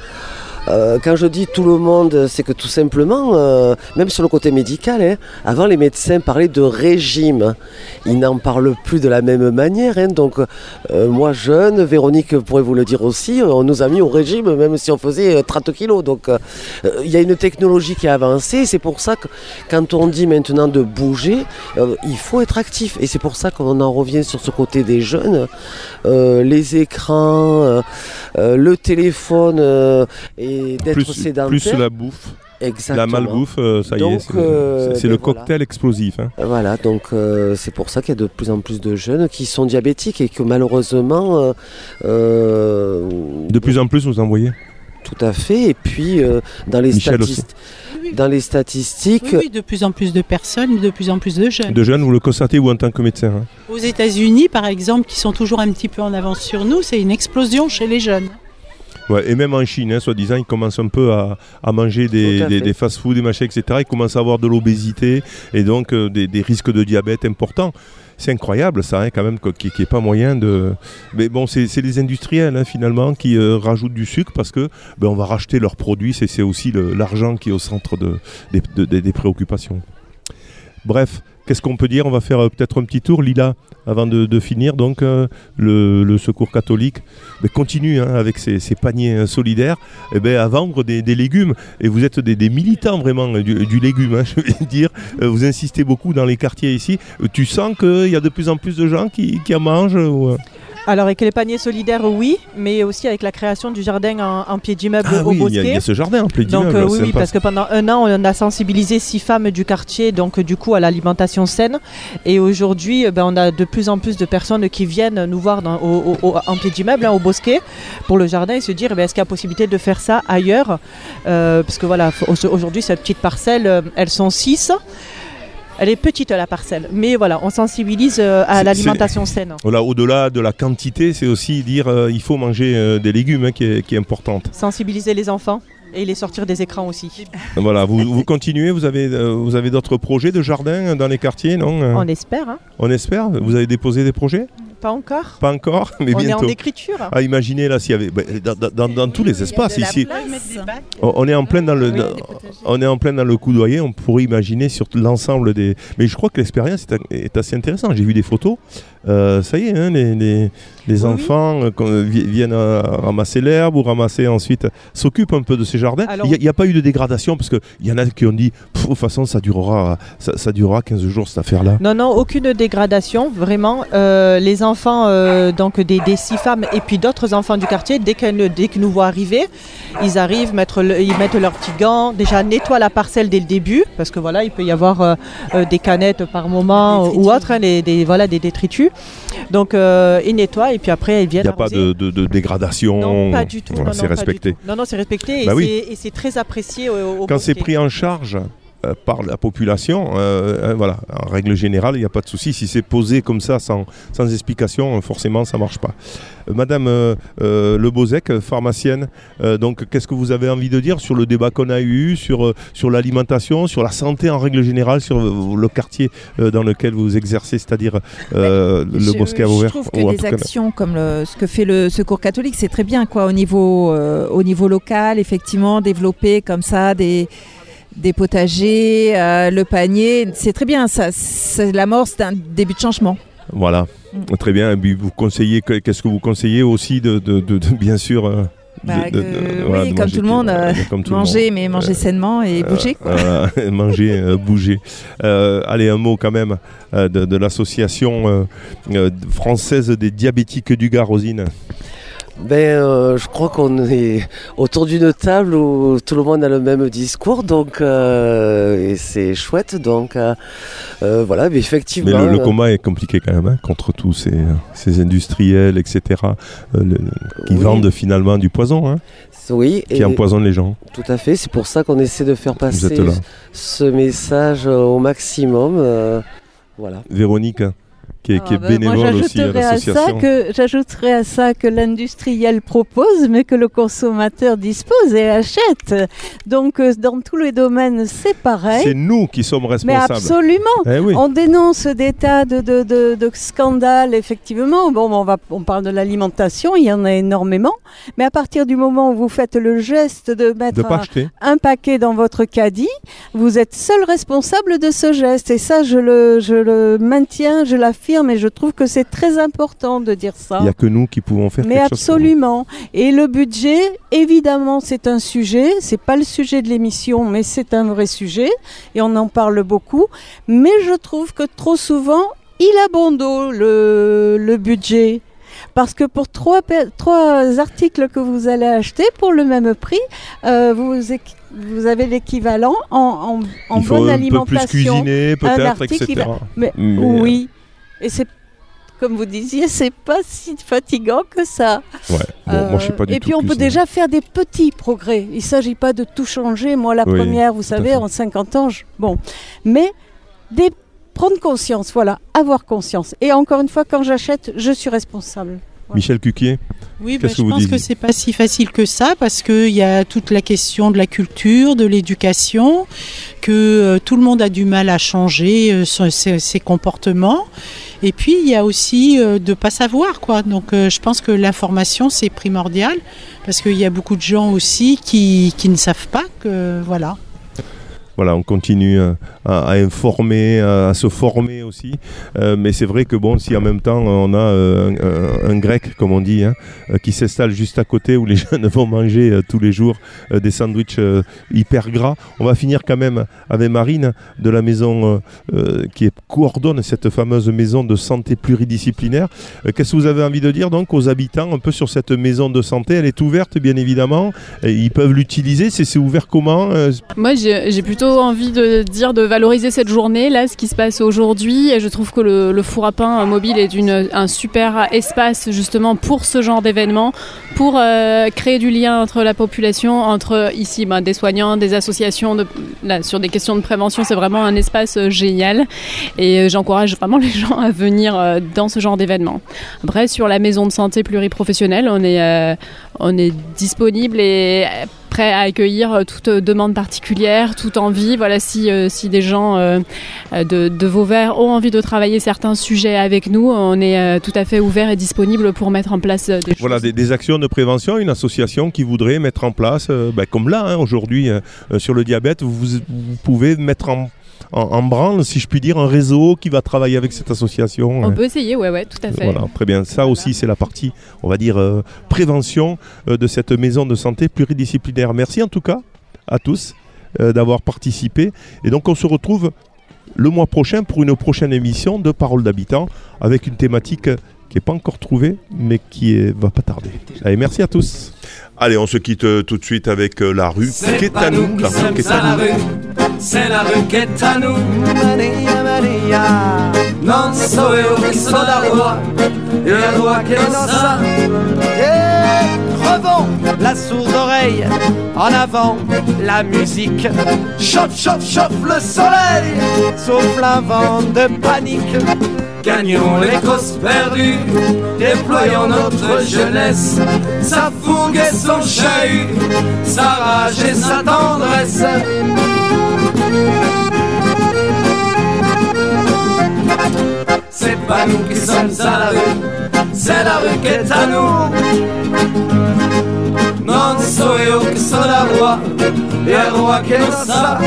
Speaker 5: Euh, quand je dis tout le monde, c'est que tout simplement, euh, même sur le côté médical, hein, avant les médecins parlaient de régime. Ils n'en parlent plus de la même manière. hein. donc, euh, moi jeune, Véronique pourrait vous le dire aussi, on nous a mis au régime même si on faisait euh, 30 kilos. Donc, il y a une technologie qui a avancé. C'est pour ça que quand on dit maintenant de bouger, il faut être actif. Et c'est pour ça qu'on en revient sur ce côté des jeunes. Les écrans, le téléphone euh, d'être
Speaker 3: plus,
Speaker 5: sédentaire.
Speaker 3: plus la bouffe,
Speaker 5: Exactement.
Speaker 3: la malbouffe, euh, ça y est, c'est
Speaker 5: euh,
Speaker 3: c'est- c'est
Speaker 5: ben
Speaker 3: le
Speaker 5: voilà.
Speaker 3: cocktail explosif. hein.
Speaker 5: Voilà, donc euh, c'est pour ça qu'il y a de plus en plus de jeunes qui sont diabétiques et que malheureusement, euh, euh,
Speaker 3: De plus en plus, vous en voyez
Speaker 5: tout à fait. Et puis euh, dans les
Speaker 3: Michel aussi.
Speaker 5: statistiques, dans les statistiques,
Speaker 6: Oui, oui, de plus en plus de personnes, de plus en plus de jeunes.
Speaker 3: De jeunes, vous le constatez ou en tant que médecin hein
Speaker 6: Aux États-Unis, par exemple, qui sont toujours un petit peu en avance sur nous, c'est une explosion chez les jeunes.
Speaker 3: Ouais, et même en Chine, hein, soi-disant, ils commencent un peu à, à manger des, des,
Speaker 5: fait.
Speaker 3: des machins, etc. Ils commencent à avoir de l'obésité et donc euh, des, des risques de diabète importants. C'est incroyable ça, hein, quand même, qu'il n'y ait pas moyen de... Mais bon, c'est les industriels, hein, finalement, qui euh, rajoutent du sucre parce que ben, on va racheter leurs produits. C'est aussi l'argent qui est au centre de, des, de- des- des préoccupations. Bref, qu'est-ce qu'on peut dire On va faire euh, peut-être un petit tour, Lila, avant de, finir. Donc, euh, le, Secours catholique ben, continue hein, avec ses, paniers euh, solidaires eh ben, à vendre des, légumes. Et vous êtes des, militants vraiment du, légume, hein, je vais dire. Vous insistez beaucoup dans les quartiers ici. Tu sens qu'il y a de plus en plus de gens qui, en mangent
Speaker 7: Alors avec les paniers solidaires, oui, mais aussi avec la création du jardin en, en pied d'immeuble
Speaker 3: Ah
Speaker 7: au
Speaker 3: oui, il y,
Speaker 7: Bosquet.
Speaker 3: a- il y a ce jardin en plein
Speaker 7: Donc euh, oui, parce que pendant un an, on a sensibilisé six femmes du quartier, donc du coup à l'alimentation saine. Et aujourd'hui, euh, ben, on a de plus en plus de personnes qui viennent nous voir dans- au- au- au- en pied d'immeuble, hein, au Bosquet, pour le jardin et se dire, eh ben, est-ce qu'il y a possibilité de faire ça ailleurs? Euh, Parce que voilà, aujourd'hui, cette petite parcelle, euh, elles sont six. Elle est petite la parcelle, mais voilà, on sensibilise euh, à l'alimentation saine.
Speaker 3: Voilà, au-delà de la quantité, c'est aussi dire euh, il faut manger euh, des légumes hein, qui, est, qui est importante.
Speaker 7: Sensibiliser les enfants et les sortir des écrans aussi.
Speaker 3: Voilà, vous, vous continuez, vous avez, euh, vous avez d'autres projets de jardin dans les quartiers, non
Speaker 7: On espère, hein
Speaker 3: On espère Vous avez déposé des projets?
Speaker 7: Pas encore.
Speaker 3: Pas encore, mais
Speaker 7: on
Speaker 3: bientôt.
Speaker 7: est en écriture.
Speaker 3: Ah, imaginez là s'il y avait bah, dans, dans- dans- dans tous les espaces ici.
Speaker 7: place.
Speaker 3: On on est en plein dans le, on est en plein dans le coudoyer. On pourrait imaginer sur l'ensemble des. Mais je crois que l'expérience est, est assez intéressante. J'ai vu des photos. Euh, ça y est, hein, les, les- les enfants euh, vi- viennent euh, ramasser l'herbe ou ramasser ensuite s'occupent un peu de ces jardins. Il n'y a, pas eu de dégradation parce qu'il y en a qui ont dit de toute façon ça durera ça, ça durera 15 jours cette affaire là.
Speaker 7: Non, non, aucune dégradation, vraiment. Euh, les enfants, euh, donc des, des six femmes et puis d'autres enfants du quartier, dès qu'elles dès qu'ils nous voient arriver, ils arrivent, mettre le- ils mettent leurs petits gants, déjà nettoient la parcelle dès le début, parce que voilà, il peut y avoir euh, euh, des canettes par moment euh, ou autre, hein, les- des, voilà, des détritus. Donc euh, ils nettoient et puis après ils
Speaker 3: Il
Speaker 7: viennent
Speaker 3: n'y a pas de, de- de dégradation.
Speaker 7: Non, pas du tout.
Speaker 3: Voilà,
Speaker 7: non,
Speaker 3: c'est respecté.
Speaker 7: tout. Non, non, c'est respecté et
Speaker 3: Bah oui.
Speaker 7: c'est- très apprécié au, au
Speaker 3: Quand c'est pris en charge euh, par la population, euh, hein, voilà, en règle générale, il n'y a pas de souci. Si c'est posé comme ça, sans, sans explication, euh, forcément, ça ne marche pas. Euh, Madame euh, euh, Le Bozec, euh, pharmacienne, euh, donc qu'est-ce que vous avez envie de dire sur le débat qu'on a eu, sur, euh, sur l'alimentation, sur la santé en règle générale, sur euh, le quartier euh, dans lequel vous exercez, c'est-à-dire euh, le
Speaker 9: Je-
Speaker 3: Bosquet à
Speaker 9: Je
Speaker 3: Vauvert
Speaker 9: trouve
Speaker 3: ou en
Speaker 9: que des actions comme le- ce que fait le Secours catholique, c'est très bien quoi, au, niveau, euh, au niveau local, effectivement, développer comme ça des, des potagers, euh, le panier, c'est très bien, ça, c'est l'amorce d'un début de changement.
Speaker 3: Voilà,
Speaker 9: Mm.
Speaker 3: très bien. Et puis vous conseillez, que- qu'est-ce que vous conseillez aussi de, de- de- de- bien sûr. euh,
Speaker 9: Bah, que- oui, comme tout le monde, euh,
Speaker 3: comme tout le
Speaker 9: manger,
Speaker 3: monde.
Speaker 9: mais manger
Speaker 3: Euh,
Speaker 9: sainement et
Speaker 3: euh,
Speaker 9: bouger. Quoi.
Speaker 3: manger, bouger. Allez, un mot quand même de, l'association française des diabétiques du Gard, Rosine.
Speaker 5: Ben, euh, je crois qu'on est autour d'une table où tout le monde a le même discours, donc euh, et c'est chouette. Donc euh, voilà, mais effectivement.
Speaker 3: Mais le, le combat est compliqué quand même hein, contre tous ces, ces industriels, etc., le- qui
Speaker 5: Oui.
Speaker 3: vendent finalement du poison, hein,
Speaker 5: oui,
Speaker 3: qui
Speaker 5: et-
Speaker 3: empoisonnent les gens.
Speaker 5: Tout à fait, c'est pour ça qu'on essaie de faire passer ce message au maximum. voilà.
Speaker 3: Véronique, qui est, qui est
Speaker 12: Ah ben, moi,
Speaker 3: bénévole aussi à
Speaker 12: j'ajouterais à ça
Speaker 3: l'association.
Speaker 12: que j'ajouterais à ça que l'industriel propose, mais que le consommateur dispose et achète. Donc euh, dans tous les domaines, c'est pareil.
Speaker 3: C'est nous qui sommes
Speaker 12: Mais
Speaker 3: responsables.
Speaker 12: absolument.
Speaker 3: Eh oui.
Speaker 12: On dénonce des tas de, de, de- de scandales, effectivement. Bon, on, va, on parle de l'alimentation, il y en a énormément. Mais à partir du moment où vous faites le geste de mettre un paquet dans votre caddie, vous êtes seul responsable de ce geste. Et ça, je le, je le maintiens, je l'affirme, et je trouve que c'est très important de dire ça.
Speaker 3: Il n'y a que nous qui pouvons faire
Speaker 12: Mais
Speaker 3: quelque chose. pour
Speaker 12: absolument. Et le budget, évidemment, c'est un sujet. C'est pas le sujet de l'émission, mais c'est un vrai sujet. Et on en parle beaucoup. Mais je trouve que trop souvent, il a bon dos, le, le budget. Parce que pour trois, articles que vous allez acheter pour le même prix, euh, vous, avez l'équivalent en, en, en
Speaker 3: Il faut
Speaker 12: bonne
Speaker 3: un peu plus
Speaker 12: alimentation.
Speaker 3: cuisiner,
Speaker 12: Un
Speaker 3: peut-être, etc.
Speaker 12: va- Mais,
Speaker 3: Mais,
Speaker 12: oui. Et c'est comme vous disiez, c'est pas si fatigant que ça.
Speaker 3: Ouais. Bon, moi, je suis pas du
Speaker 12: Euh, et
Speaker 3: tout
Speaker 12: puis on peut déjà faire des petits progrès. Il ne s'agit pas de tout changer. Moi, la
Speaker 3: Oui,
Speaker 12: première, vous savez, en 50 ans, je- bon. Mais des... prendre conscience, voilà, avoir conscience. Et encore une fois, quand j'achète, je suis responsable.
Speaker 3: Michel Cuquier,
Speaker 6: Oui, bah, je pense que c'est pas si facile que ça parce qu'il y a toute la question de la culture, de l'éducation, que euh, tout le monde a du mal à changer euh, ses, ses comportements. Et puis il y a aussi euh, de pas savoir quoi. Donc euh, je pense que l'information c'est primordial parce qu'il y a beaucoup de gens aussi qui, qui ne savent pas que voilà.
Speaker 3: Voilà, on continue euh, à, informer, à, se former aussi. Euh, mais c'est vrai que bon, si en même temps on a euh, un, grec, comme on dit, hein, euh, qui s'installe juste à côté où les jeunes vont manger euh, tous les jours euh, des sandwichs euh, hyper gras, on va finir quand même avec Marine de la maison euh, euh, qui coordonne cette fameuse maison de santé pluridisciplinaire. Euh, Qu'est-ce que vous avez envie de dire donc aux habitants un peu sur cette maison de santé? Elle est ouverte bien évidemment, ils peuvent l'utiliser. C'est ouvert comment Euh,
Speaker 4: Moi, j'ai plutôt envie de dire de valoriser cette journée, là, ce qui se passe aujourd'hui. Je trouve que le, four à pain mobile est une, un super espace justement pour ce genre d'événement, pour euh, créer du lien entre la population, entre ici ben, des soignants, des associations. Là, sur des questions de prévention, c'est vraiment un espace euh, génial. Et euh, j'encourage vraiment les gens à venir euh, dans ce genre d'événement. Après, sur la maison de santé pluriprofessionnelle, on est, euh, on est disponible et prêt à accueillir toute demande particulière, toute envie. Voilà, si, euh, si des gens euh, euh, de, de Vauvert ont envie de travailler certains sujets avec nous, on est tout à fait ouvert et disponible pour mettre en place des choses.
Speaker 3: Voilà, des, des actions de prévention, une association qui voudrait mettre en place, ben, comme là, hein, aujourd'hui, euh, sur le diabète, vous, vous pouvez mettre en, en, en branle, si je puis dire, un réseau qui va travailler avec cette association.
Speaker 4: On
Speaker 3: hein.
Speaker 4: peut essayer, ouais, ouais, tout à fait.
Speaker 3: Voilà, très bien. Ça aussi, c'est la partie, on va dire, euh, prévention euh, de cette maison de santé pluridisciplinaire. Merci en tout cas à tous euh, d'avoir participé. Et donc, on se retrouve le mois prochain pour une prochaine émission de Parole d'habitants avec une thématique qui n'est pas encore trouvée, mais qui est- va pas tarder. Allez, merci à tous. Allez, on se quitte tout de suite avec la rue nous. La rue qui est à nous.
Speaker 14: C'est la est à nous.
Speaker 13: Maria, Maria.
Speaker 14: Non so io che sono la roi, e la roi che non sa.
Speaker 13: Et crevons la sourde oreille. En avant, la musique. Chauffe, chauffe, chauffe le soleil. Souffle un vent de panique.
Speaker 14: Gagnons les causes perdues, déployons notre jeunesse, sa fougue et son chahut, sa rage et sa tendresse. C'est pas nous qui sommes à la rue, c'est la rue qui est à nous. Non so io che sono la roi, e il roi che non sa.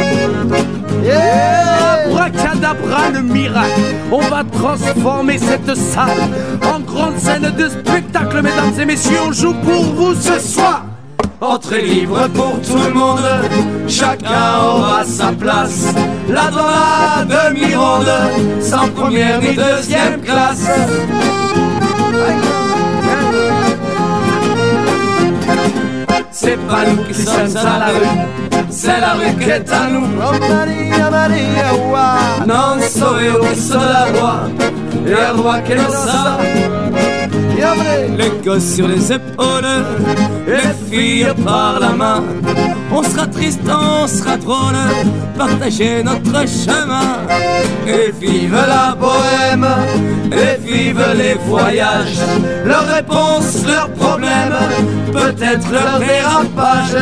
Speaker 15: Abracadabra le miracle, on va transformer cette salle en grande scène de spectacle, mesdames et messieurs, on joue pour vous ce soir.
Speaker 14: Entrée libre pour tout le monde, chacun aura sa place. Là dans demi-ronde, sans première ni deuxième classe. C'est pas nous qui sommes à la rue, c'est la rue qui est à nous. Non so io che sono la roi, et le roi non sa.
Speaker 15: Les gosses sur les épaules, les filles par la main. On sera triste, on sera drôle, partager notre chemin.
Speaker 14: Et vive la bohème, et vive les voyages. Leurs réponses, leurs problèmes, peut-être leur dérapage.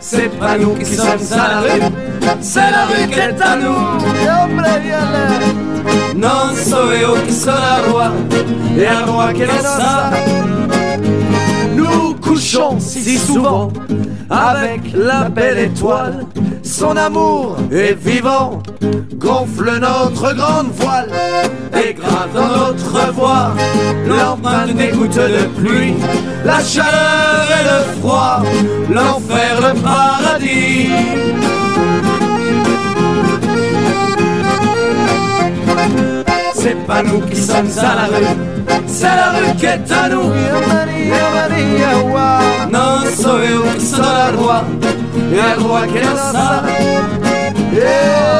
Speaker 14: C'est pas nous qui sommes à la rue, c'est la rue qui est à nous. Non so io sono la roi, et un roi che non sa.
Speaker 13: Nous couchons si souvent avec la belle étoile. Son amour est vivant, gonfle notre grande voile.
Speaker 14: Et grave notre voix l'empreinte des gouttes de pluie, la chaleur et le froid, l'enfer, le paradis. C'est pas nous qui sommes à la rue, c'est la rue qui est à nous. Non so io che sono la roi, e il roi che non sa.
Speaker 13: Yeah.